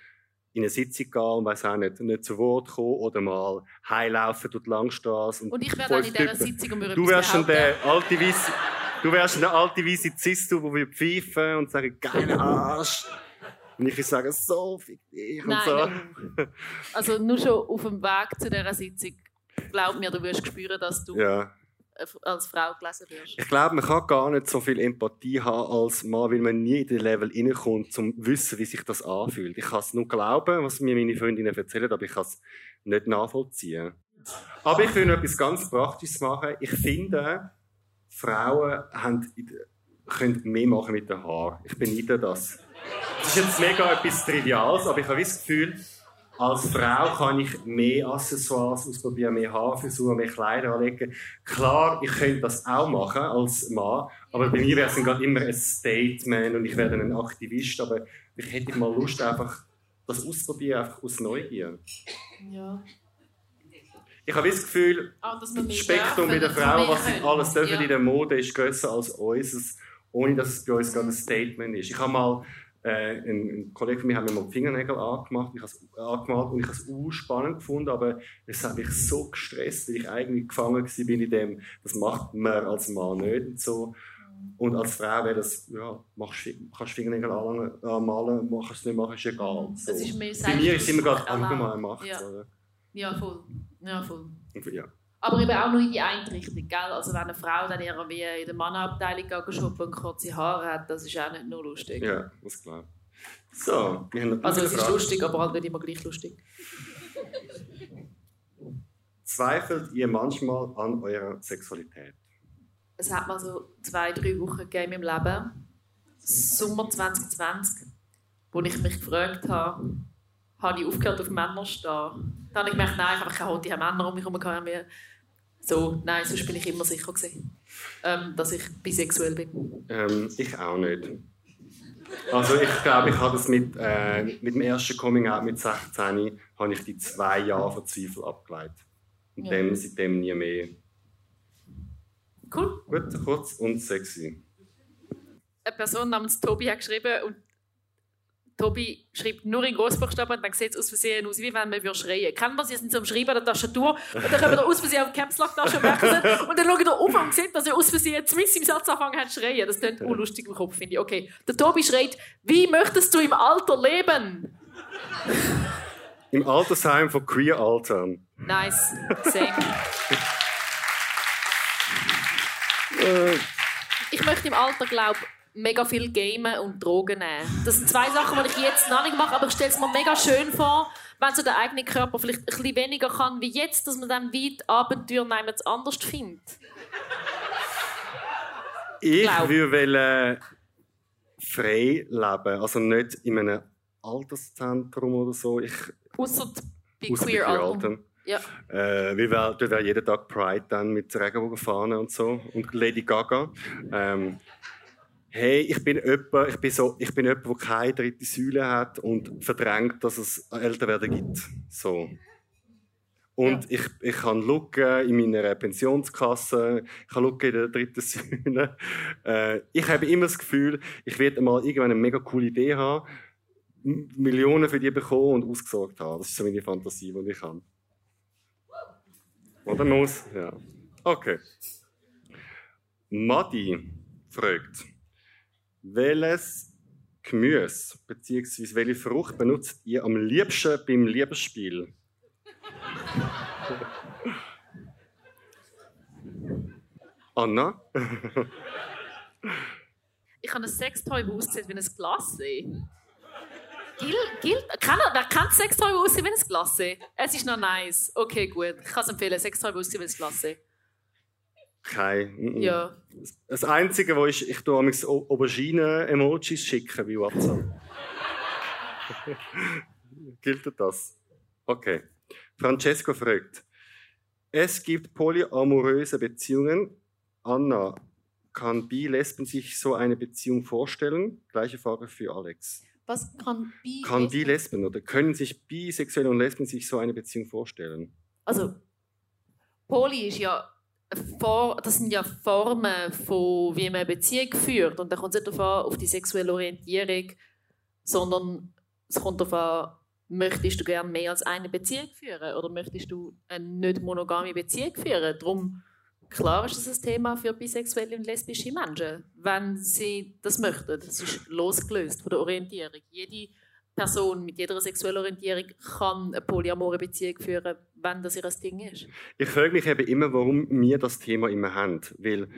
in eine Sitzung gehen und weiß auch nicht, nicht zu Wort kommen oder mal heilaufen durch die Langstrasse. Und, und ich wäre dann in dieser Sitzung und würde Du wärst dann der alte Weiss Du wärst eine alte weiße Zistu, die wir pfeifen und sagen, geiler Arsch. Und ich sage, so fick dich und so. Nein. Also nur schon auf dem Weg zu dieser Sitzung, glaub mir, du wirst spüren, dass du ja. als Frau gelesen wirst. Ich glaube, man kann gar nicht so viel Empathie haben als Mann, weil man nie in den Level reinkommt, um zu wissen, wie sich das anfühlt. Ich kann es nur glauben, was mir meine Freundinnen erzählen, aber ich kann es nicht nachvollziehen. Aber ich will noch etwas ganz Praktisches machen. Ich finde, Frauen haben, können mehr machen mit den Haaren. Ich beneide das. Das ist jetzt mega etwas Triviales, aber ich habe das Gefühl, als Frau kann ich mehr Accessoires ausprobieren, mehr Haarfrisur, mehr Kleider anlegen. Klar, ich könnte das auch machen als Mann, aber bei mir wäre es gerade immer ein Statement und ich werde ein Aktivist, aber ich hätte mal Lust, einfach das auszuprobieren, einfach aus Neugier. Ja. Ich habe das Gefühl, ah, das Spektrum bei den Frauen, was sie alles dürfen ja. in der Mode, ist grösser als unseres, ohne dass es bei uns gerade ein Statement ist. Ich habe mal, äh, ein, ein Kollege von mir hat mir mal die Fingernägel angemacht, ich habe angemalt und ich habe es auch spannend gefunden, aber es hat mich so gestresst, weil ich eigentlich gefangen war in dem, das macht man als Mann nicht und so. Und als Frau wäre das, ja, machst, kannst du Fingernägel anmalen, machst du es nicht, machst ist egal. So. Das ist Bei mir ist es immer gerade allgemein gemacht. Ja. ja, voll. Ja, voll. Ja. Aber eben auch nur in die eine Richtung, gell? Also wenn eine Frau dann irgendwie in der Mannabteilung shoppen und kurze Haare hat, das ist auch nicht nur lustig. Ja, das klar. So, wir haben Also es ist lustig, aber halt nicht immer gleich lustig. Zweifelt ihr manchmal an eurer Sexualität? Es hat mal so zwei, drei Wochen gegeben im Leben, Sommer 2020, wo ich mich gefragt habe, habe ich aufgehört auf Männer zu stehen. Dann habe ich gemerkt, nein, ich habe keine habe Männer um mich herum. So, nein, sonst bin ich immer sicher gewesen, ähm, dass ich bisexuell bin. Ähm, ich auch nicht. Also ich glaube, ich habe das mit, äh, mit dem ersten Coming Out mit 16 habe ich die zwei Jahre von Zweifel abgeleitet. Und ja. dem, seitdem nie mehr. Cool. Gut, kurz und sexy. Eine Person namens Tobi hat geschrieben und Tobi schreibt nur in Großbuchstaben und dann sieht es aus Versehen aus, wie wenn man würde schreien. Kennt man sie sind so am Schreiben an der Tastatur und dann kommen wir aus Versehen auf die Caps Lock Tasche und und dann schaut er auf und sieht, dass er aus Versehen zumindest im Satz anfangen hat zu schreien. Das klingt unlustig im Kopf, finde ich. Okay, der Tobi schreit, wie möchtest du im Alter leben? Im Altersheim von Queer Altern. Nice, same. ich möchte im Alter, glaube mega viel gamen und Drogen nehmen. Das sind zwei Sachen, die ich jetzt noch nicht mache, aber ich stelle es mir mega schön vor, wenn so der eigene Körper vielleicht ein bisschen weniger kann wie jetzt, dass man dann weit Abenteuer niemand anders findet. Ich Glaub. würde frei leben, also nicht in einem Alterszentrum oder so. Ich, Ausser bei Queer Alten. Ja. Äh, wie wär, dort wäre jeden Tag Pride dann mit Regenbogenfahnen und so und Lady Gaga. Ähm, hey, ich bin jemand, ich bin so, ich bin jemand, der keine dritte Säule hat und verdrängt, dass es Älterwerden gibt. So. Und ja. ich, ich kann Lücken in meiner Pensionskasse, ich kann Lücken in der dritten Säule. Äh, ich habe immer das Gefühl, ich werde mal irgendwann eine mega coole Idee haben, Millionen für die bekommen und ausgesorgt haben. Das ist so meine Fantasie, die ich habe. Oder muss? Ja. Okay. Madi fragt, welches Gemüse bzw. welche Frucht benutzt ihr am liebsten beim Liebesspiel? Anna? ich habe ein Sextoy, das aussieht wie ein Glas. Gil, gilt, kann er, wer kennt Sextoy, das aussieht wie ein Glas? Es ist noch nice. Okay, gut. Ich kann es empfehlen. Sextoy, das aussieht wie ein Glas. Kein. Ja. Das Einzige, wo ich, ich tue Aubergine-Emojis schicken wie WhatsApp. Gilt das? Okay. Francesco fragt: Es gibt polyamoröse Beziehungen. Anna, kann Bi-Lesben sich so eine Beziehung vorstellen? Gleiche Frage für Alex. Was kann Bi? Kann Bi-Lesben oder können sich Bisexuelle und Lesben sich so eine Beziehung vorstellen? Also, Poly ist ja das sind ja Formen von, wie man eine Beziehung führt. Und da kommt es nicht darauf auf die sexuelle Orientierung, sondern es kommt darauf an, möchtest du gerne mehr als eine Beziehung führen oder möchtest du eine nicht monogame Beziehung führen? Darum, klar ist das ein Thema für bisexuelle und lesbische Menschen, wenn sie das möchten. Das ist losgelöst von der Orientierung. Jede Person mit jeder sexuellen Orientierung kann eine polyamore Beziehung führen, wenn das ihr Ding ist. Ich frage mich eben immer, warum wir das Thema immer haben. Weil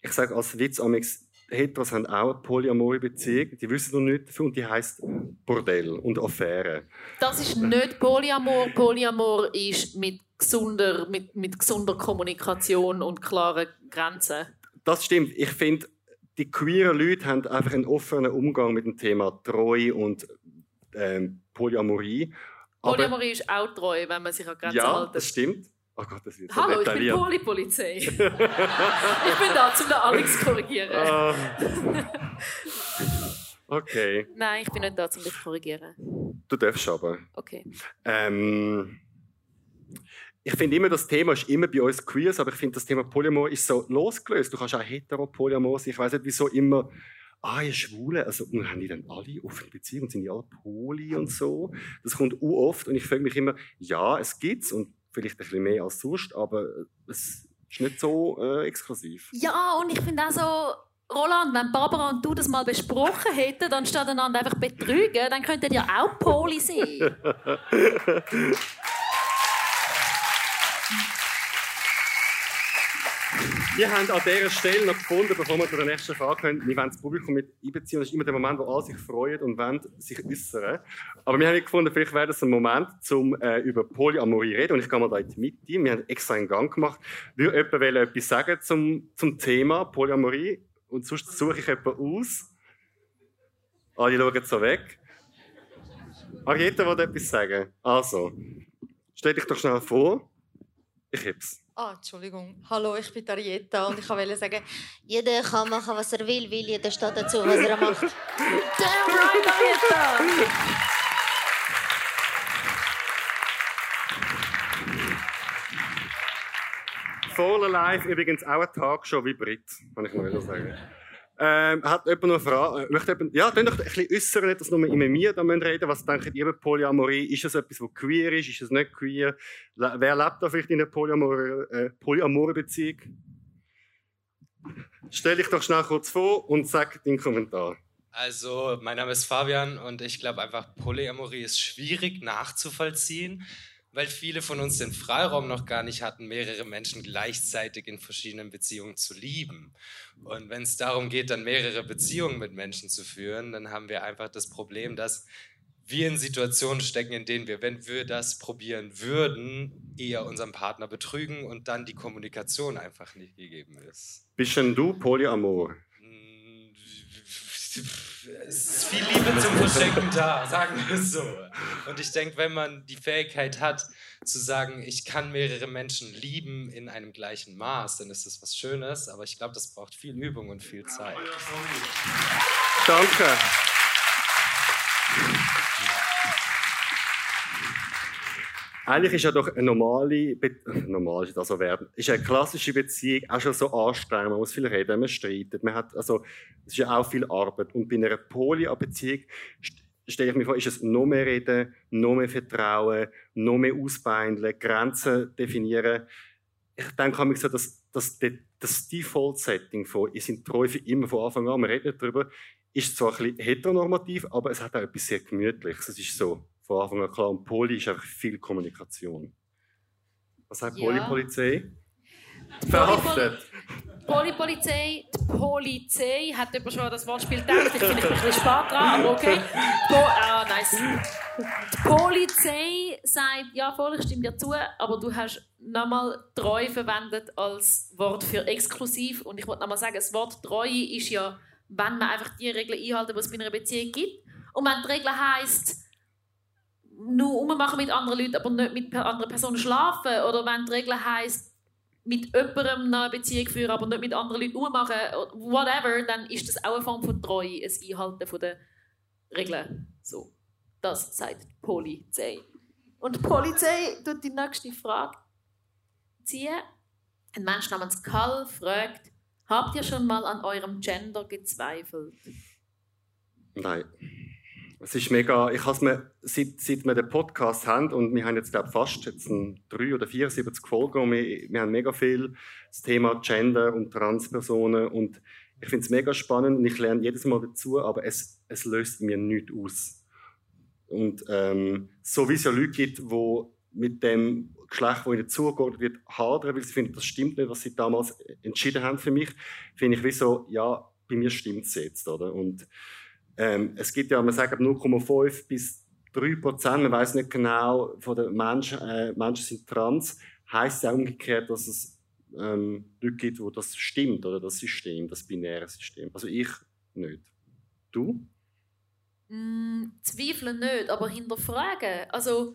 ich sage als Witz, Amix, Heteros haben auch eine polyamore Beziehung, die wissen noch nicht dafür und die heißt Bordell und Affäre. Das ist nicht Polyamor. Polyamor ist mit gesunder, mit, mit gesunder Kommunikation und klaren Grenzen. Das stimmt. Ich finde, die queeren Leute haben einfach einen offenen Umgang mit dem Thema Treue und ähm, Polyamorie. Polyamorie ist auch treu, wenn man sich an Grenzen ja, hält. Ja, das stimmt. Oh Gott, das wird so Hallo, ich bin Polypolizei. ich bin da, um den Alex zu korrigieren. Uh, okay. Nein, ich bin nicht da, um dich zu korrigieren. Du darfst aber. Okay. Ähm, ich finde immer, das Thema ist immer bei uns queers, aber ich finde, das Thema Polyamor ist so losgelöst. Du kannst auch hetero-Polyamor sein. Ich weiß nicht, wieso immer ah, ihr Schwule, also und haben die dann alle offene Beziehungen, sind die alle Poli und so? Das kommt u oft und ich frage mich immer, ja, es gibt's und vielleicht ein bisschen mehr als sonst, aber es ist nicht so äh, exklusiv. Ja, und ich finde auch so, Roland, wenn Barbara und du das mal besprochen hätten, dann statt einander einfach betrügen, dann könntet ihr auch Poli sein. Wir haben an dieser Stelle noch gefunden, bevor wir zu der nächsten Frage kommen, wir wollen das Publikum mit einbeziehen. Das ist immer der Moment, wo alle sich freuen und wollen sich äußern. Aber wir haben gefunden, vielleicht wäre das ein Moment, um äh, über Polyamorie zu reden. Und ich gehe mal da in die Mitte. Wir haben extra einen Gang gemacht. Würde jemand etwas sagen zum, zum Thema Polyamorie? Und sonst suche ich jemanden aus. Alle schauen so weg. Arietta will etwas sagen. Also, stell dich doch schnell vor. Ich hab's. Ah, Entschuldigung. Hallo, ich bin Arietta und ich wollte sagen, jeder kann machen, was er will, weil jeder steht dazu, was er macht. Damn right, Arietta! Voller Live übrigens auch ein Tagshow wie Brit, kann ich mal sagen. Ähm, hat jemand noch eine Frage? Äh, möchte jemand, ja, dann doch ein bisschen äußern, nicht, dass nur immer mir da reden Was denkt ihr über Polyamorie? Ist es etwas, was queer ist? Ist es nicht queer? Wer lebt da vielleicht in einer Polyamore, äh, polyamore Beziehung? Stell dich doch schnell kurz vor und sag deinen Kommentar. Also, mein Name ist Fabian und ich glaube einfach, Polyamorie ist schwierig nachzuvollziehen weil viele von uns den Freiraum noch gar nicht hatten, mehrere Menschen gleichzeitig in verschiedenen Beziehungen zu lieben. Und wenn es darum geht, dann mehrere Beziehungen mit Menschen zu führen, dann haben wir einfach das Problem, dass wir in Situationen stecken, in denen wir, wenn wir das probieren würden, eher unseren Partner betrügen und dann die Kommunikation einfach nicht gegeben ist. Bist denn du Polyamor? Es ist viel Liebe zum Verschenken da, sagen wir es so. Und ich denke, wenn man die Fähigkeit hat, zu sagen, ich kann mehrere Menschen lieben in einem gleichen Maß, dann ist das was Schönes. Aber ich glaube, das braucht viel Übung und viel Zeit. Danke. Eigentlich ist ja doch eine normale, Be normal ist das so werden, ist eine klassische Beziehung auch schon so anstrengend. Man muss viel reden, man streitet, man hat, also, es ist ja auch viel Arbeit. Und bei einer Poly-Beziehung stelle ich mir vor, ist es noch mehr reden, noch mehr Vertrauen, noch mehr ausbeindeln, Grenzen definieren. Ich denke mich so, dass, dass das Default-Setting von, ihr sind treu für immer von Anfang an, wir reden darüber, ist zwar ein bisschen heteronormativ, aber es hat auch etwas sehr Gemütliches. Es ist so, von Anfang an klar. Und Poli ist einfach viel Kommunikation. Was sagt ja. Polipolizei? Verhaftet. Polipolizei, die Polizei, hat jemand schon das Wortspiel gedacht? Ich finde, ich bin ein bisschen spät dran, aber okay. Po ah, nice. Die Polizei sagt, ja voll, ich stimme dir zu, aber du hast nochmal treu verwendet als Wort für exklusiv. Und ich wollte nochmal sagen, das Wort treu ist ja, wenn man einfach die Regeln einhalten, die es bei einer Beziehung gibt. Und wenn die Regel heisst, nur ummachen mit anderen Leuten, aber nicht mit anderen Personen schlafen. Oder wenn die Regel heisst, mit jemandem eine Beziehung führen, aber nicht mit anderen Leuten ummachen, whatever, dann ist das auch eine Form von Treue, ein Einhalten der Regeln. So, das sagt die Polizei. Und die Polizei tut die nächste Frage ziehen. Ein Mensch namens Karl fragt, habt ihr schon mal an eurem Gender gezweifelt? Nein. Es ist mega, ich habe mir, seit, seit wir den Podcast haben, und wir haben jetzt, glaube fast jetzt drei oder 74 Folgen, und wir, wir haben mega viel das Thema Gender und Transpersonen, und ich finde es mega spannend, und ich lerne jedes Mal dazu, aber es, es löst mir nichts aus. Und ähm, so wie es ja Leute gibt, die mit dem Geschlecht, das ihnen zugeordnet wird, hadern, weil sie finden, das stimmt nicht, was sie damals entschieden haben für mich, finde ich wie so, ja, bei mir stimmt es jetzt, oder? Und ähm, es gibt ja, man sagt 0,5 bis 3 Prozent, man weiß nicht genau, von den Menschen, äh, Menschen sind trans, heißt ja umgekehrt, dass es ähm, Leute gibt, wo das stimmt, oder das System, das binäre System. Also ich nicht. Du? Mm, zweifeln nicht, aber hinterfragen. Also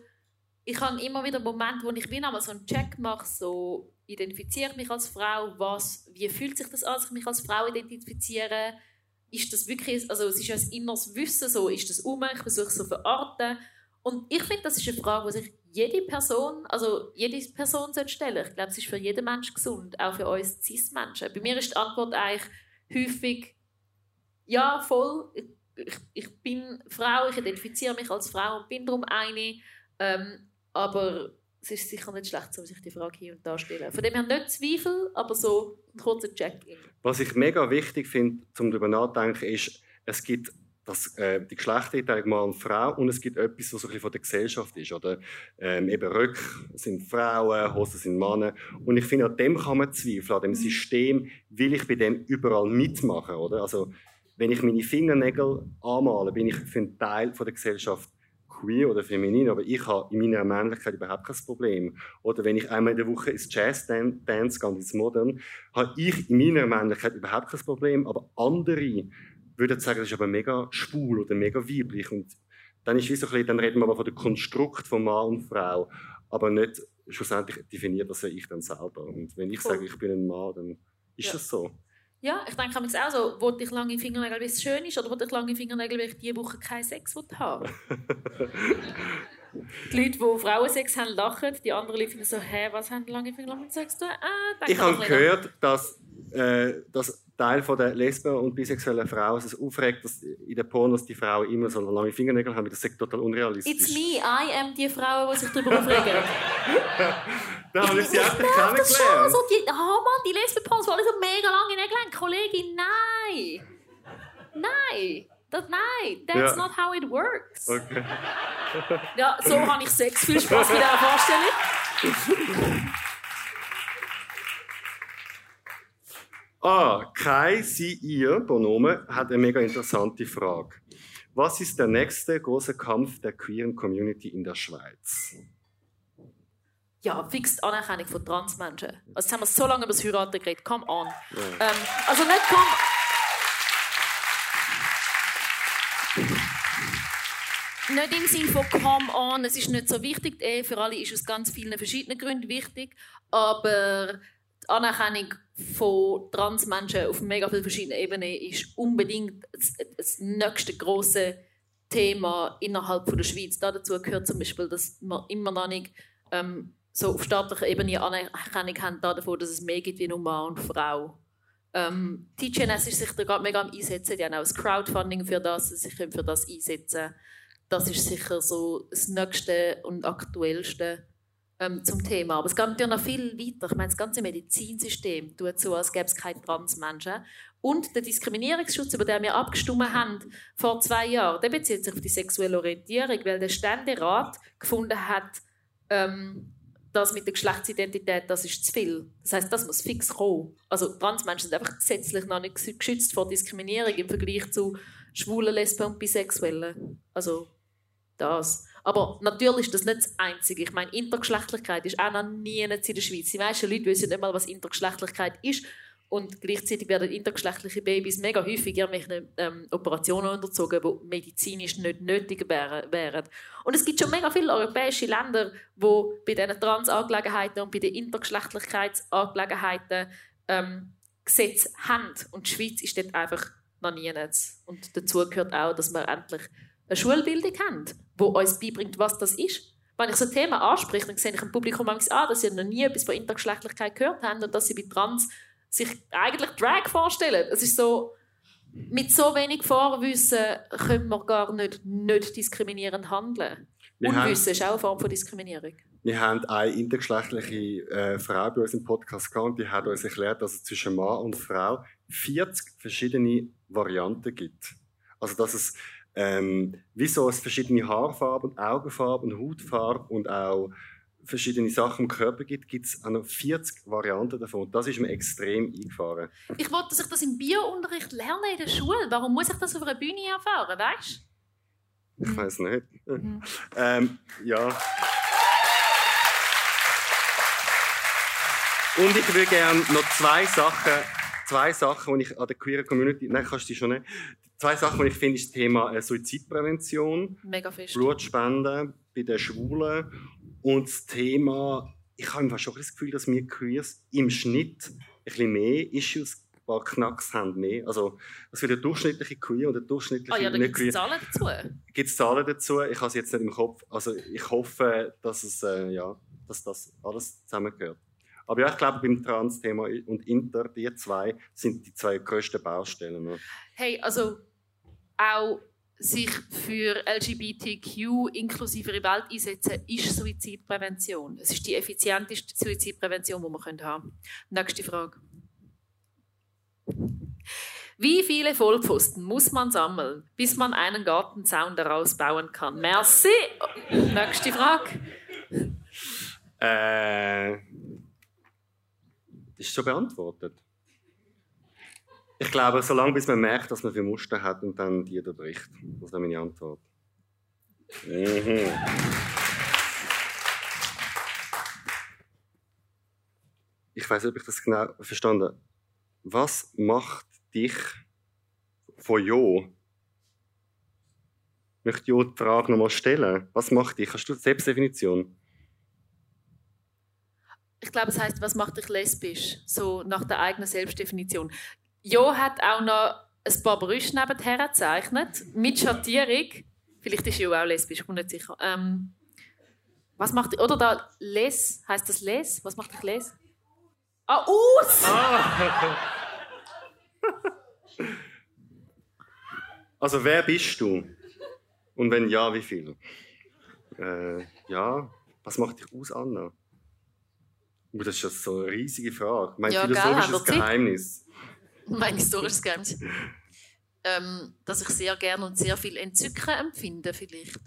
ich habe immer wieder Momente, wo ich wie einmal so einen Check mache, so identifiziere ich mich als Frau, was, wie fühlt sich das an, dass ich mich als Frau identifiziere, ist das wirklich, also es ist ein inneres Wissen, so ist das um, ich versuche es so verarten. Und ich finde, das ist eine Frage, die sich jede Person, also jede Person sollte stellen. Ich glaube, es ist für jeden Mensch gesund, auch für uns Cis-Menschen. Bei mir ist die Antwort eigentlich häufig, ja, voll, ich, ich bin Frau, ich identifiziere mich als Frau und bin darum eine, ähm, aber es ist sicher nicht schlecht, um sich die Frage hier und da zu stellen. Von dem her nicht Zweifel, aber so ein kurzer Check-in. Was ich mega wichtig finde, um darüber nachzudenken, ist, es gibt dass äh, die Geschlechtereinteilung Mann und Frau und es gibt etwas, was so ein bisschen von der Gesellschaft ist. Oder? Ähm, eben Röcke sind Frauen, Hosen sind Männer. Und ich finde, an dem kann man zweifeln, an dem System will ich bei dem überall mitmachen. Oder? Also, wenn ich meine Fingernägel anmale, bin ich für einen Teil von der Gesellschaft queer oder feminin, aber ich habe in meiner Männlichkeit überhaupt kein Problem. Oder wenn ich einmal in der Woche ins Jazz-Dance gehe, ins Modern, habe ich in meiner Männlichkeit überhaupt kein Problem, aber andere würden sagen, das ist aber mega schwul oder mega weiblich. Und dann ist wie so ein bisschen, dann reden wir aber von dem Konstrukt von Mann und Frau, aber nicht schlussendlich definiert das ja ich dann selber. Und wenn ich sage, ich bin ein Mann, dann ist ja. das so. Ja, ich denke auch so, wollte ich lange Fingernägel, weil es schön ist, oder wollte ich lange Fingernägel, weil ich diese Woche keinen Sex haben Die Leute, die Frauensex haben, lachen. Die anderen Leute finden so, hä, was haben lange Fingernägel mit Sex zu tun? Ah, ich habe gehört, dass, äh, dass Teil der Lesben und bisexuellen Frauen es aufregt, dass in den Pornos die Frauen immer so lange Fingernägel haben. Das ist total unrealistisch. It's me, I am die Frau, die sich darüber aufregen. da habe ich sie endlich kennengelernt. Schon. So die, oh Mann, die Lesben-Pornos, die alle so mega lange Nägel haben. Kollegin, nein! Nein! Das, nein, that's ja. not how it works. Okay. ja, so habe ich Sex. Viel Spaß bei dieser Vorstellung. Ah, Kai, sie, ihr, Bonome, hat eine mega interessante Frage. Was ist der nächste große Kampf der queeren Community in der Schweiz? Ja, fix die Anerkennung von Transmenschen. Also jetzt haben wir so lange über das Heiraten geredet. Come on. Ja. Ähm, also nicht come... Nicht im Sinne von come on, es ist nicht so wichtig. Eh, für alle ist es aus ganz vielen verschiedenen Gründen wichtig. Aber die Anerkennung von Transmenschen auf mega vielen verschiedenen Ebenen ist unbedingt das, nächste große Thema innerhalb von der Schweiz. dazu gehört zum Beispiel, dass wir immer noch nicht ähm, so auf staatlicher Ebene Anerkennung haben davon, dass es mehr gibt wie nur Mann und Frau. Ähm, TGNS ist sich da gerade mega am einsetzen. Die haben auch das Crowdfunding für das, sich für das einsetzen. Das ist sicher so das nächste und aktuellste ähm, zum Thema. Aber es geht natürlich noch viel weiter. Ich meine, das ganze Medizinsystem tut so, als gäbe es keine Transmenschen. Und der Diskriminierungsschutz, über den wir abgestimmt haben vor zwei Jahren, der bezieht sich auf die sexuelle Orientierung, weil der Ständerat gefunden hat, ähm, das mit der Geschlechtsidentität, das ist zu viel. Das heißt, das muss fix kommen. Also Transmenschen sind einfach gesetzlich noch nicht geschützt vor Diskriminierung im Vergleich zu schwulen, Lesben und Bisexuellen. Also das. Aber natürlich ist das nicht das Einzige. Ich meine, Intergeschlechtlichkeit ist auch noch nie in der Schweiz. Die meisten Leute wissen nicht mal, was Intergeschlechtlichkeit ist. Und gleichzeitig werden intergeschlechtliche Babys mega häufig irgendwelche ähm, Operationen unterzogen, die medizinisch nicht nötig wären. Und es gibt schon mega viele europäische Länder, wo bei diesen Transangelegenheiten und bei den Intergeschlechtlichkeitsangelegenheiten ähm, Gesetze haben. Und die Schweiz ist dort einfach noch nie. Und dazu gehört auch, dass wir endlich eine Schulbildung haben, die uns beibringt, was das ist. Wenn ich so ein Thema anspreche, dann sehe ich im Publikum an, dass sie noch nie etwas von Intergeschlechtlichkeit gehört haben und dass sie bei Trans sich eigentlich Drag vorstellen. Es ist so, mit so wenig Vorwissen können wir gar nicht, nicht diskriminierend handeln. Wir Unwissen haben, ist auch eine Form von Diskriminierung. Wir haben eine intergeschlechtliche äh, Frau bei uns im Podcast gehabt und die hat uns erklärt, dass es zwischen Mann und Frau 40 verschiedene Varianten gibt. Also dass es ähm, wieso es verschiedene Haarfarben, Augenfarben, Hautfarben und auch verschiedene Sachen im Körper gibt, gibt es auch noch 40 Varianten davon. Das ist mir extrem eingefahren. Ich wollte, dass ich das im Biounterricht lerne in der Schule. Warum muss ich das auf einer Bühne erfahren, weißt Ich weiß nicht. Mhm. ähm, ja. Und ich würde gerne noch zwei Sachen, zwei Sachen, die ich an der queer Community, nein, kannst du die schon nicht, Zwei Sachen, die ich finde, ist das Thema äh, Suizidprävention, Mega fest. Blutspenden bei den Schwulen und das Thema, ich habe einfach schon das Gefühl, dass wir Queers im Schnitt ein bisschen mehr Issues paar Knacks haben mehr. Also, dass wir der durchschnittliche Queer und der durchschnittliche ah, ja, da gibt es Zahlen dazu? Gibt es Zahlen dazu? Ich habe es jetzt nicht im Kopf. Also, ich hoffe, dass, es, äh, ja, dass das alles zusammengehört. Aber ja, ich glaube, beim Trans-Thema und Inter, die zwei sind die zwei grössten Baustellen. Ne? Hey, also auch sich für LGBTQ inklusive Welt einsetzen, ist Suizidprävention. Es ist die effizienteste Suizidprävention, die wir haben können. Nächste Frage. Wie viele Vollpfosten muss man sammeln, bis man einen Gartenzaun daraus bauen kann? Merci. Nächste Frage. Äh, ist schon beantwortet. Ich glaube, solange bis man merkt, dass man für Muster hat und dann die bricht. Das ist meine Antwort. Mhm. Ich weiß nicht, ob ich das genau verstanden habe. Was macht dich von Jo? Ich möchte Jo die Frage nochmal stellen. Was macht dich? Hast du die Selbstdefinition? Ich glaube, es heißt, was macht dich lesbisch? So nach der eigenen Selbstdefinition. Jo hat auch noch ein paar Brüste nebenher gezeichnet, mit Schattierung. Vielleicht ist Jo auch lesbisch, ich bin nicht sicher. Ähm, was macht dich, oder da Les, heißt das Les? Was macht dich Les? Ah, aus! Ah. Also, wer bist du? Und wenn ja, wie viel? Äh, ja, was macht dich aus, Anna? Oh, das ist so eine riesige Frage. Mein ja, philosophisches gell, Geheimnis. Mein historisches Geheimnis. Ähm, dass ich sehr gerne und sehr viel Entzücken empfinde, vielleicht.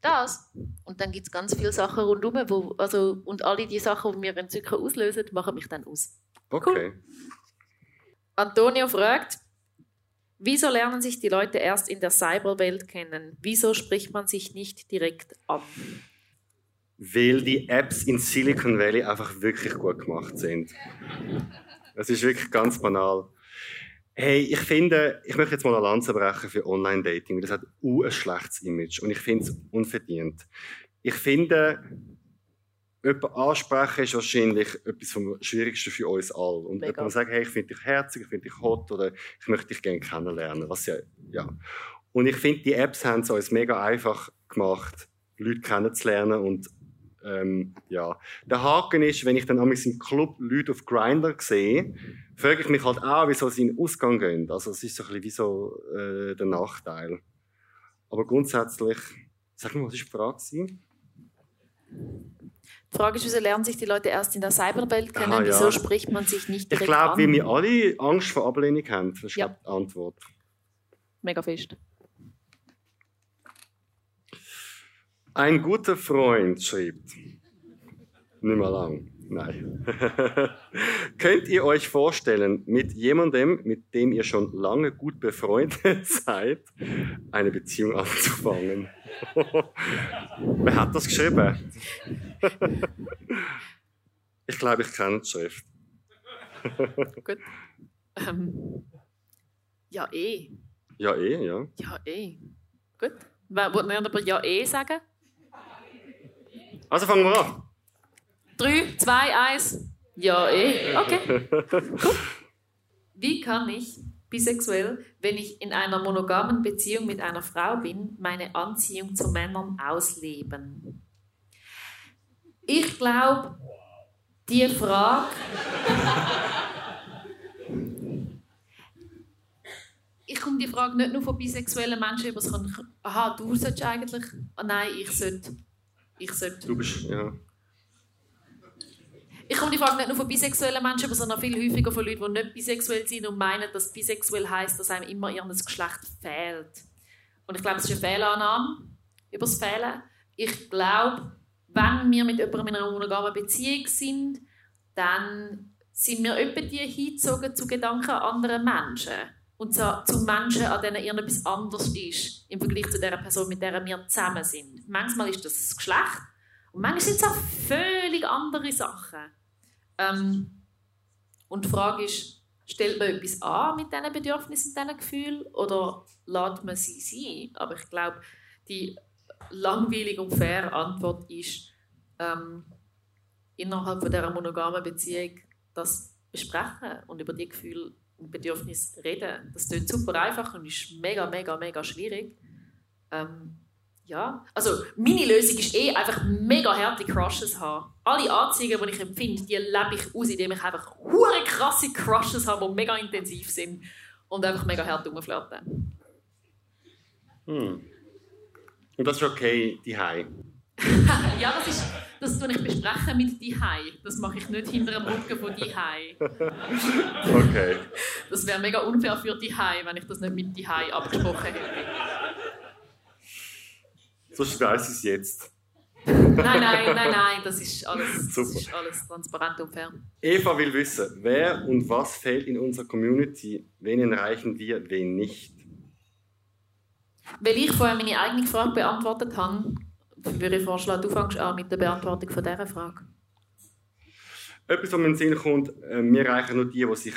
Das. Und dann gibt es ganz viele Sachen rundherum, wo, also, und alle die Sachen, die mir Entzücken auslösen, machen mich dann aus. Okay. Cool. Antonio fragt, wieso lernen sich die Leute erst in der Cyberwelt kennen? Wieso spricht man sich nicht direkt an? Weil die Apps in Silicon Valley einfach wirklich gut gemacht sind. Das ist wirklich ganz banal. Hey, ich finde, ich möchte jetzt mal eine Lanze brechen für Online-Dating, weil das hat ein schlechtes Image und ich finde es unverdient. Ich finde, jemanden ansprechen ist wahrscheinlich etwas vom Schwierigsten für uns alle. Und Mega. jemand sagt, hey, ich finde dich herzig, ich finde dich hot oder ich möchte dich gerne kennenlernen. Was ja, ja. Und ich finde, die Apps haben es uns mega einfach gemacht, Leute kennenzulernen und ähm, ja. Der Haken ist, wenn ich dann im Club Leute auf Grinder sehe, frage ich mich halt auch, wieso sie in den Ausgang gehen. Also es ist so ein bisschen wie so äh, der Nachteil. Aber grundsätzlich, sag mal, was war die Frage? Die Frage ist, wieso lernen sich die Leute erst in der Cyberwelt kennen? Aha, ja. Wieso spricht man sich nicht direkt Ich glaube, wie wir alle Angst vor Ablehnung haben. Das ist ja. die Antwort. Mega fest. Ein guter Freund schreibt. Nicht mehr lang. Nein. Könnt ihr euch vorstellen, mit jemandem, mit dem ihr schon lange gut befreundet seid, eine Beziehung anzufangen? Wer hat das geschrieben? ich glaube, ich kenne die Schrift. Gut. Ähm, ja, eh. Ja, eh, ja. Ja, eh. Gut. Wer würde aber ja, eh sagen? Also fangen wir an. Drei, zwei, eins. Ja, eh. Okay. Cool. Wie kann ich bisexuell, wenn ich in einer monogamen Beziehung mit einer Frau bin, meine Anziehung zu Männern ausleben? Ich glaube, die Frage. ich komme die Frage nicht nur von bisexuellen Menschen über, sondern aha, du solltest eigentlich, oh nein, ich sollte, ich sollte. Du bist, ja. Ich komme die Frage nicht nur von bisexuellen Menschen, sondern viel häufiger von Leuten, die nicht bisexuell sind und meinen, dass bisexuell heißt, dass einem immer ihr Geschlecht fehlt. Und ich glaube, es ist eine Fehlannahme über das Fehlen. Ich glaube, wenn wir mit jemandem in einer monogamen Beziehung sind, dann sind wir etwa die hingezogen zu Gedanken anderen Menschen. Und zwar zu Menschen, an denen irgendetwas anders ist im Vergleich zu der Person, mit der wir zusammen sind. Manchmal ist das das Geschlecht und manchmal sind es auch völlig andere Sachen. Ähm, und die Frage ist, stellt man etwas an mit diesen Bedürfnissen und diesen Gefühlen oder lässt man sie sein? Aber ich glaube, die langweilige und faire Antwort ist, ähm, innerhalb von dieser monogamen Beziehung das besprechen und über die Gefühle und Bedürfnisse reden. Das klingt super einfach und ist mega, mega, mega schwierig. Ähm, ja, also meine Lösung ist eh einfach mega harte Crushes haben. Alle Anziehungen, die ich empfinde, die lebe ich aus, indem ich einfach hure krasse Crushes habe, die mega intensiv sind und einfach mega hart rumflirten. Hm. Und das ist okay, die Hai. ja, das ist, das tue ich besprechen mit die Das mache ich nicht hinter dem Rücken von die okay. Das wäre mega unfair für die wenn ich das nicht mit die abgesprochen hätte. Sonst weiß ich es jetzt. nein, nein, nein, nein, das ist alles, das ist alles transparent und fair. Eva will wissen, wer und was fehlt in unserer Community, wen erreichen wir, wen nicht? Weil ich vorher meine eigene Frage beantwortet habe, würde ich vorschlagen, du fängst an mit der Beantwortung von dieser Frage. Etwas, was mir in den Sinn kommt, äh, wir erreichen nur die, die sich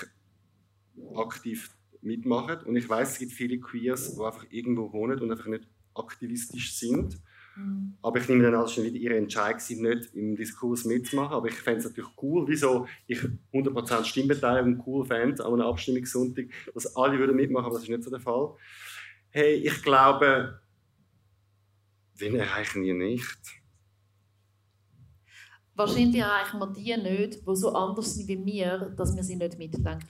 aktiv mitmachen. Und ich weiß, es gibt viele Queers, die einfach irgendwo wohnen und einfach nicht aktivistisch sind. Mhm. Aber ich nehme dann als schon wieder ihre Entscheidung, nicht im Diskurs mitzumachen. Aber ich fände es natürlich cool, wieso ich 100% Stimmbeteiligung cool fände an einem Abstimmungssonntag, dass alle würden mitmachen, aber das ist nicht so der Fall. Hey, ich glaube, wen erreichen wir nicht? Wahrscheinlich erreichen wir die nicht, die so anders sind wie wir, dass wir sie nicht mitdenken.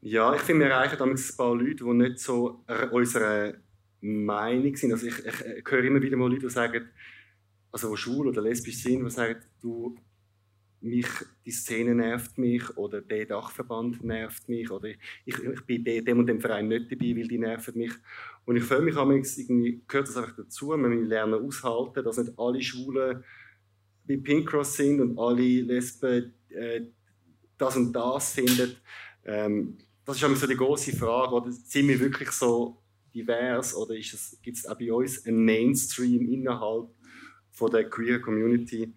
Ja, ich finde, wir erreichen damit ein paar Leute, die nicht so unserer Meinung sind. Also ich, ich, ich höre immer wieder mal Leute, die sagen, also die schwul oder lesbisch sind, die sagen, du, mich, die Szene nervt mich oder der Dachverband nervt mich oder ich, ich bin dem und dem Verein nicht dabei, weil die nerven mich. Und ich fühle mich irgendwie, gehört das einfach dazu, wir müssen lernen aushalten, dass nicht alle Schwulen wie Pink Cross sind und alle Lesben äh, das und das finden. Ähm, das ist so die große Frage, oder sind wir wirklich so divers oder gibt es auch bei uns einen Mainstream innerhalb von der queer Community?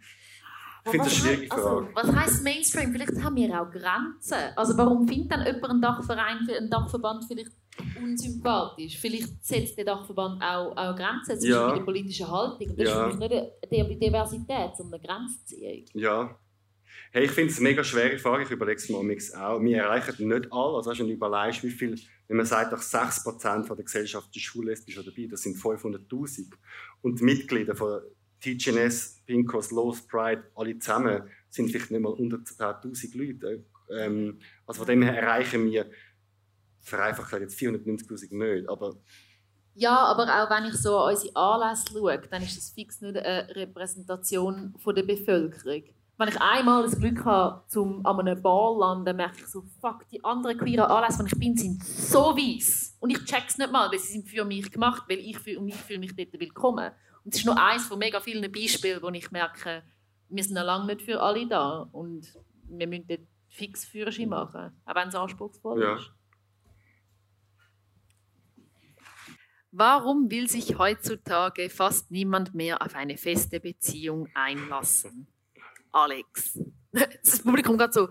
Ich finde das eine schwierige Frage. Also, was heisst Mainstream? Vielleicht haben wir auch Grenzen. Also warum findet dann jemand einen Dachverein, einen Dachverband vielleicht unsympathisch? Vielleicht setzt der Dachverband auch, auch Grenzen zwischen ja. der politischen Haltung. Und das ja. ist nicht eine Diversität, sondern eine Grenzziehung. Ja. Hey, ich finde es eine mega schwere Frage. Ich überlege es mir auch. Wir erreichen nicht alle. Also, wenn du überlegst, wie viel, wenn man sagt, dass 6% der Gesellschaft ist schullesbisch dabei, das sind 500.000. Und die Mitglieder von TGNS, Pinkos, Lost Pride, alle zusammen sind vielleicht nicht mal unter 10.000 Leute. Ähm, also von dem her erreichen wir vereinfacht jetzt 490.000 nicht, aber ja, aber auch wenn ich so an unsere Anlässe schaue, dann ist das fix nicht eine Repräsentation von der Bevölkerung. Wenn ich einmal das Glück habe, zum an einem Ball landen, merke ich so, fuck, die anderen queeren Anlässe, die ich bin, sind so weiss. Und ich check's nicht mal, weil sie sind für mich gemacht, weil ich fühle mich, fühle mich dort willkommen. Es ist nur eines von mega vielen Beispielen, wo ich merke, wir sind noch lange nicht für alle da und wir müssen dort fix Führerschein machen, auch wenn es anspruchsvoll ja. ist. Warum will sich heutzutage fast niemand mehr auf eine feste Beziehung einlassen? Alex. Das Publikum gerade so.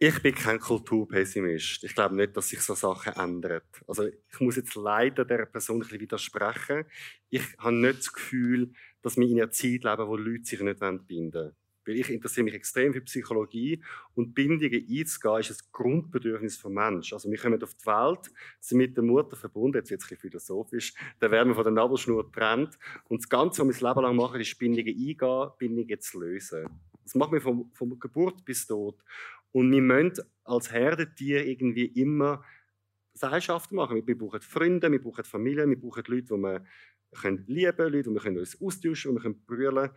Ich bin kein Kulturpessimist. Ich glaube nicht, dass sich so Sachen ändern. Also ich muss jetzt leider der Person ein widersprechen. Ich habe nicht das Gefühl, dass wir in einer Zeit leben, wo Leute sich nicht binden wollen. Weil ich interessiere mich extrem für Psychologie und Bindungen einzugehen ist ein Grundbedürfnis des Menschen. Also wir kommen auf die Welt, sind mit der Mutter verbunden, jetzt wird es ein bisschen philosophisch, dann werden wir von der Nabelschnur getrennt und das Ganze, was wir das Leben lang machen, ist Bindungen eingehen, Bindungen zu lösen. Das machen wir von, von Geburt bis Tod. Und wir müssen als Herdentier irgendwie immer Gesellschaft machen. Wir brauchen Freunde, wir brauchen Familie, wir brauchen Leute, die wir können lieben können, Leute, die wir uns austauschen können, wir können brüllen.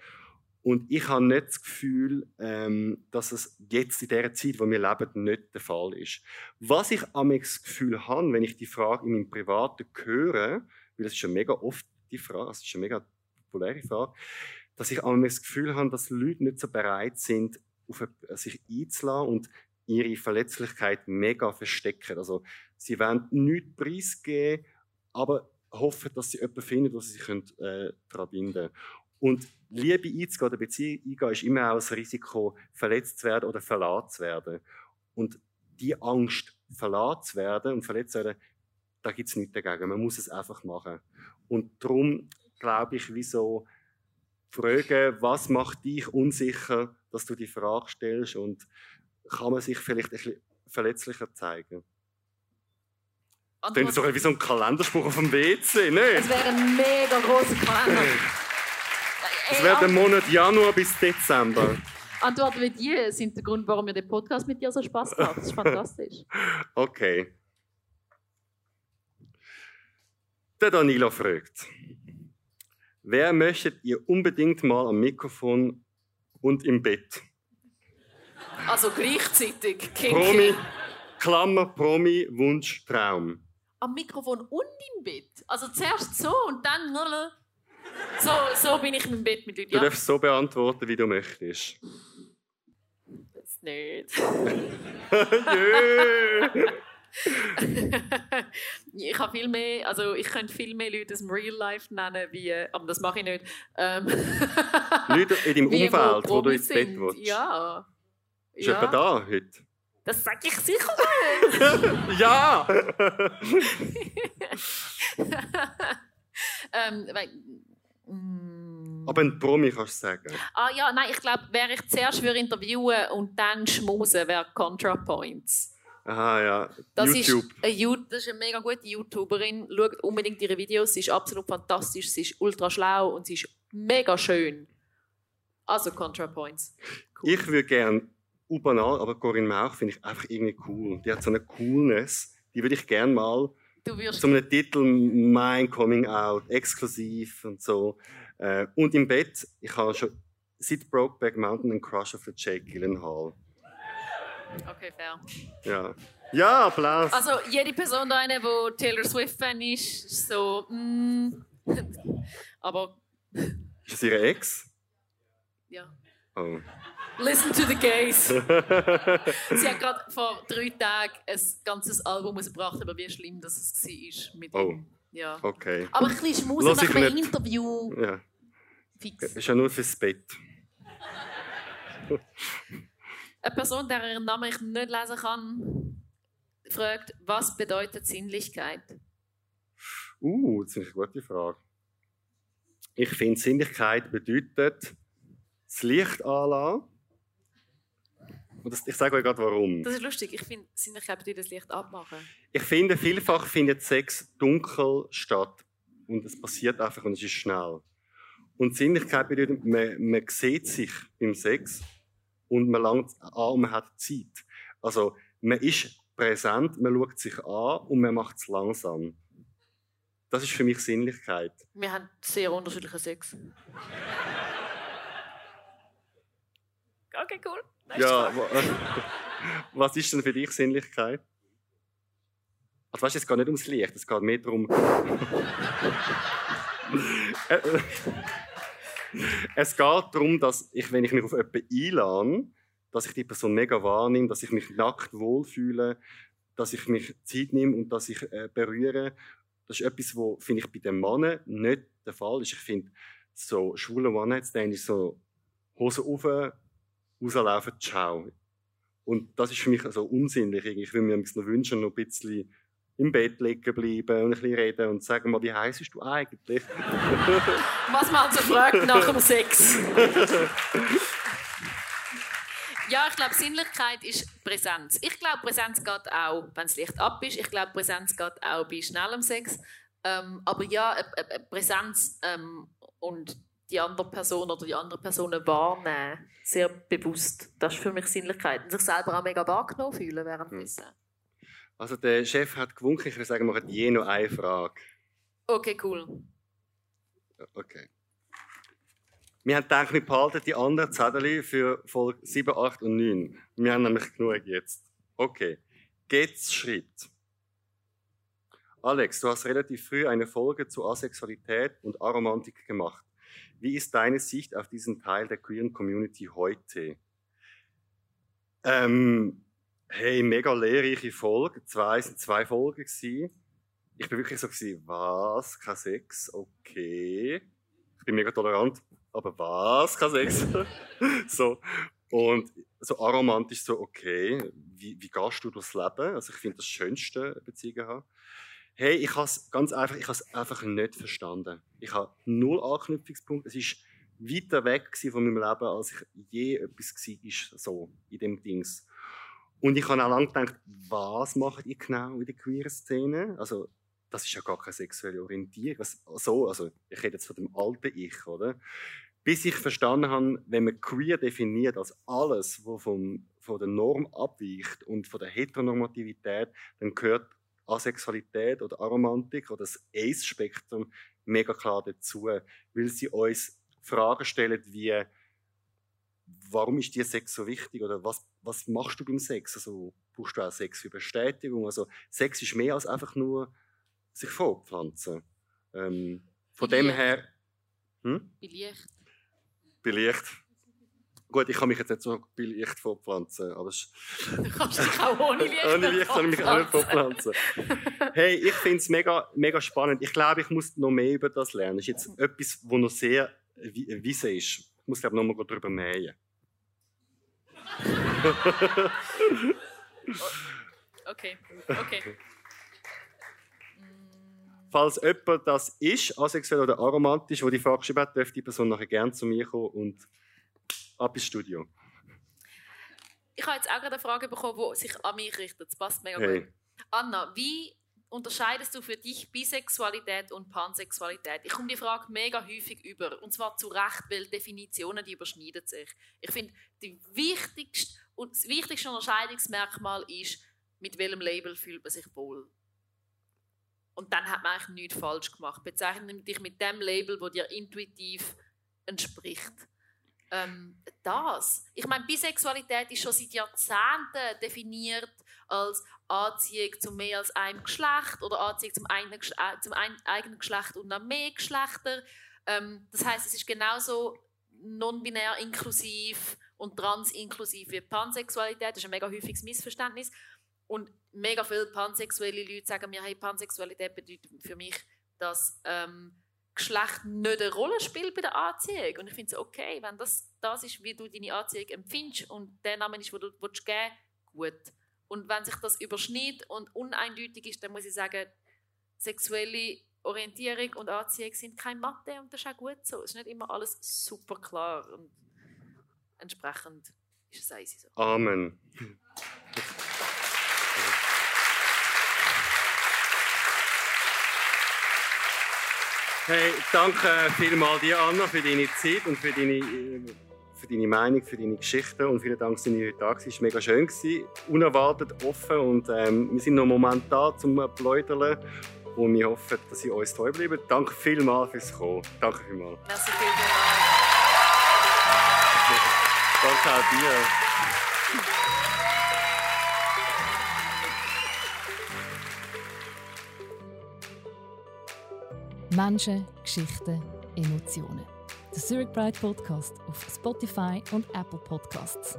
Und ich habe nicht das Gefühl, ähm, dass es jetzt in der Zeit, wo wir leben, nicht der Fall ist. Was ich am das Gefühl habe, wenn ich die Frage in meinem Privaten höre, weil das ist ja mega oft die Frage, das ist eine mega populäre Frage, dass ich am das Gefühl habe, dass Leute nicht so bereit sind, auf sich einzulassen und ihre Verletzlichkeit mega verstecken. Also, sie wollen nichts preisgeben, aber hoffen, dass sie jemanden finden, wo sie sich äh, daran binden können. Und Liebe einzugehen oder Beziehung eingehen, ist immer auch das Risiko, verletzt zu werden oder verlassen zu werden. Und die Angst, verlassen zu werden und verletzt zu werden, da gibt es nichts dagegen. Man muss es einfach machen. Und darum glaube ich, wieso fragen, was macht dich unsicher, dass du die Frage stellst und kann man sich vielleicht ein bisschen verletzlicher zeigen? Das ist so wie so ein Kalenderspruch auf dem WC, ne? Es wäre ein mega großer Kalender. Es wäre der Monat Januar bis Dezember. Antworten wie die sind der Grund, warum mir der Podcast mit dir so Spaß macht. Das ist fantastisch. Okay. Der Danilo fragt. Wer möchtet ihr unbedingt mal am Mikrofon und im Bett? Also gleichzeitig. Promi, Klammer, Promi, Wunsch, Traum. Am Mikrofon und im Bett? Also zuerst so und dann... So, so bin ich im Bett mit Leuten. Du darfst so beantworten, wie du möchtest. Das nicht. Jö! ich habe viel mehr, also ich könnte viel mehr Leute aus dem Real Life nennen, wie, aber das mache ich nicht. Ähm, Leute in deinem Umfeld, wo, wo, du ins Bett willst? Ja. Ist ja. jemand da heute? Das sage ich sicher nicht. ja! ähm, weil, mm. aber ein Promi kannst du sagen. Ah ja, nein, ich glaube, wer ich zuerst für interviewen und dann schmusen, wäre ContraPoints. Aha, ja. Das YouTube. Ist eine, das ist eine mega gute YouTuberin. Schaut unbedingt ihre Videos. Sie ist absolut fantastisch. Sie ist ultra schlau und sie ist mega schön. Also ContraPoints. Cool. Ich würde gerne banal, aber Corinne Mauch finde ich einfach irgendwie cool. Die hat so eine Coolness. Die würde ich gerne mal du zu einem Titel Mein Coming Out, exklusiv und so. Äh, und im Bett, ich habe schon seit Brokeback Mountain einen Crush auf Jake Gyllenhaal. Okay, fair. Ja. Ja, Applaus. Also jede Person da eine, die Taylor Swift-Fan ist, so, mm, aber... Ist das ihre Ex? Ja. Oh. Listen to the gays. Sie hat gerade vor drei Tagen ein ganzes Album gebracht, aber wie schlimm das es war mit oh. ihm. Ja. Okay. Aber ein bisschen Schmusen nach einem Interview. Ja. Fix. Ist ja nur fürs Bett eine Person, deren Namen ich nicht lesen kann, fragt, was bedeutet Sinnlichkeit? Uh, das ist eine gute Frage. Ich finde, Sinnlichkeit bedeutet das Licht anlassen. Und das, ich sage euch gerade warum. Das ist lustig. Ich finde, Sinnlichkeit bedeutet das Licht abmachen. Ich finde, vielfach findet Sex dunkel statt. Und es passiert einfach und es ist schnell. Und Sinnlichkeit bedeutet, man, man sieht sich beim Sex und man langt an und man hat Zeit. Also man ist präsent, man schaut sich an und man macht es langsam. Das ist für mich Sinnlichkeit. Wir haben sehr unterschiedliche Sex. Okay, cool. ja, was ist denn für dich Sinnlichkeit? Also weißt, es geht nicht ums Licht, es geht mehr darum. Es geht darum, dass ich, wenn ich mich auf jemanden einlade, dass ich die Person mega wahrnehme, dass ich mich nackt wohlfühle, dass ich mich Zeit nehme und dass ich äh, berühre. Das ist etwas, was, finde ich, bei den Männern nicht der Fall ist. Ich finde, so schwule One-Night-Stand ist so Hose auf, rauslaufen, ciao. Und das ist für mich so unsinnlich. Ich würde mir noch wünschen, noch ein bisschen im Bett liegen bleiben und ein bisschen reden und sagen mal, wie heiß du eigentlich? Was man also fragt nach dem Sex. ja, ich glaube, Sinnlichkeit ist Präsenz. Ich glaube, Präsenz geht auch, wenn das Licht ab ist. Ich glaube, Präsenz geht auch bei schnellem Sex. Ähm, aber ja, äh, äh, Präsenz ähm, und die andere Person oder die andere Person wahrnehmen, sehr bewusst. Das ist für mich Sinnlichkeit. Und sich selber auch mega wahrgenommen fühlen währenddessen. Hm. Also der Chef hat gewunken, ich würde sagen, wir haben je noch eine Frage. Okay, cool. Okay. Wir haben gedacht, wir behalten die anderen Zettel für Folge 7, 8 und 9. Wir haben nämlich genug jetzt. Okay. Geht's Schritt. Alex, du hast relativ früh eine Folge zu Asexualität und Aromantik gemacht. Wie ist deine Sicht auf diesen Teil der queeren Community heute? Ähm, Hey, mega lehrreiche Folge. Zwei sind zwei Folgen gewesen. Ich bin wirklich so gewesen, was? Kein Sex? Okay. Ich bin mega tolerant, aber was? Kein Sex? so. Und so aromantisch so, okay, wie, wie gehst du durchs Leben? Also ich finde das Schönste, Beziehungen haben. Hey, ich habe es ganz einfach, ich habe einfach nicht verstanden. Ich habe null Anknüpfungspunkt. Es ist weiter weg von meinem Leben, als ich je etwas war, so, in dem Dings. Und ich habe auch lange gedacht, was macht ihr genau in der queeren Szene? Also, das ist ja gar keine sexuelle Orientierung. So, also, ich rede jetzt von dem alten Ich, oder? Bis ich verstanden habe, wenn man queer definiert als alles, was von, von der Norm abweicht und von der Heteronormativität, dann gehört Asexualität oder Aromantik oder das Ace-Spektrum mega klar dazu, weil sie uns Fragen stellen wie, warum ist dir Sex so wichtig oder was, was machst du beim Sex? Also brauchst du auch Sex für Bestätigung? Also Sex ist mehr als einfach nur sich fortpflanzen. Ähm, von dem her... Hm? Belicht. Belicht. Gut, ich kann mich jetzt nicht so bei Licht fortpflanzen, aber es Du kannst dich auch ohne Licht Ohne Licht kann ich mich auch nicht fortpflanzen. hey, ich finde es mega, mega spannend. Ich glaube, ich muss noch mehr über das lernen. Das ist jetzt etwas, wo noch sehr weise ist. Ich muss, glaube noch mal darüber mähen. okay, okay. Falls jemand das ist, asexuell oder aromantisch, wo die Frage geschrieben hat, dürfte die Person nachher gerne zu mir kommen und ab ins Studio. Ich habe jetzt auch gerade eine Frage bekommen, die sich an mich richtet. Das passt mega hey. gut. Anna, wie unterscheidest du für dich Bisexualität und Pansexualität? Ich komme die Frage mega häufig über. Und zwar zu Recht, weil Definitionen die überschneiden sich. Ich finde, wichtigste, das wichtigste Unterscheidungsmerkmal ist, mit welchem Label fühlt man sich wohl. Und dann hat man eigentlich nichts falsch gemacht. Bezeichne dich mit dem Label, wo dir intuitiv entspricht ähm, das. Ich meine, Bisexualität ist schon seit Jahrzehnten definiert als Anziehung zu mehr als einem Geschlecht oder Anziehung zum, eigenen, äh, zum eigenen Geschlecht und noch mehr Geschlechter. Ähm, das heißt, es ist genauso non-binär inklusiv und trans-inklusiv wie Pansexualität. Das ist ein mega häufiges Missverständnis. Und mega viele pansexuelle Leute sagen mir, hey, Pansexualität bedeutet für mich, dass ähm, Geschlecht nicht eine Rolle spielt bei der Anziehung. Und ich finde es okay, wenn das das ist, wie du deine Anziehung empfindest und der Name ist, den du willst geben gut. Und wenn sich das überschneidet und uneindeutig ist, dann muss ich sagen, sexuelle Orientierung und Anziehung sind kein Mathe und das ist auch gut so. Es ist nicht immer alles super klar und entsprechend ist es easy so. Amen. Hey, danke vielmals dir, Anna, für deine Zeit und für deine, für deine Meinung, für deine Geschichte und vielen Dank, dass du heute da warst. Es war mega schön, unerwartet, offen und ähm, wir sind noch einen Moment da zum Pläudern und wir hoffen, dass ihr uns treu bleibt. Danke vielmals fürs Kommen. Danke vielmals. Merci vielmals. Danke auch dir. Menschen, Geschichten, Emotionen. Der Zurich Pride Podcast auf Spotify und Apple Podcasts.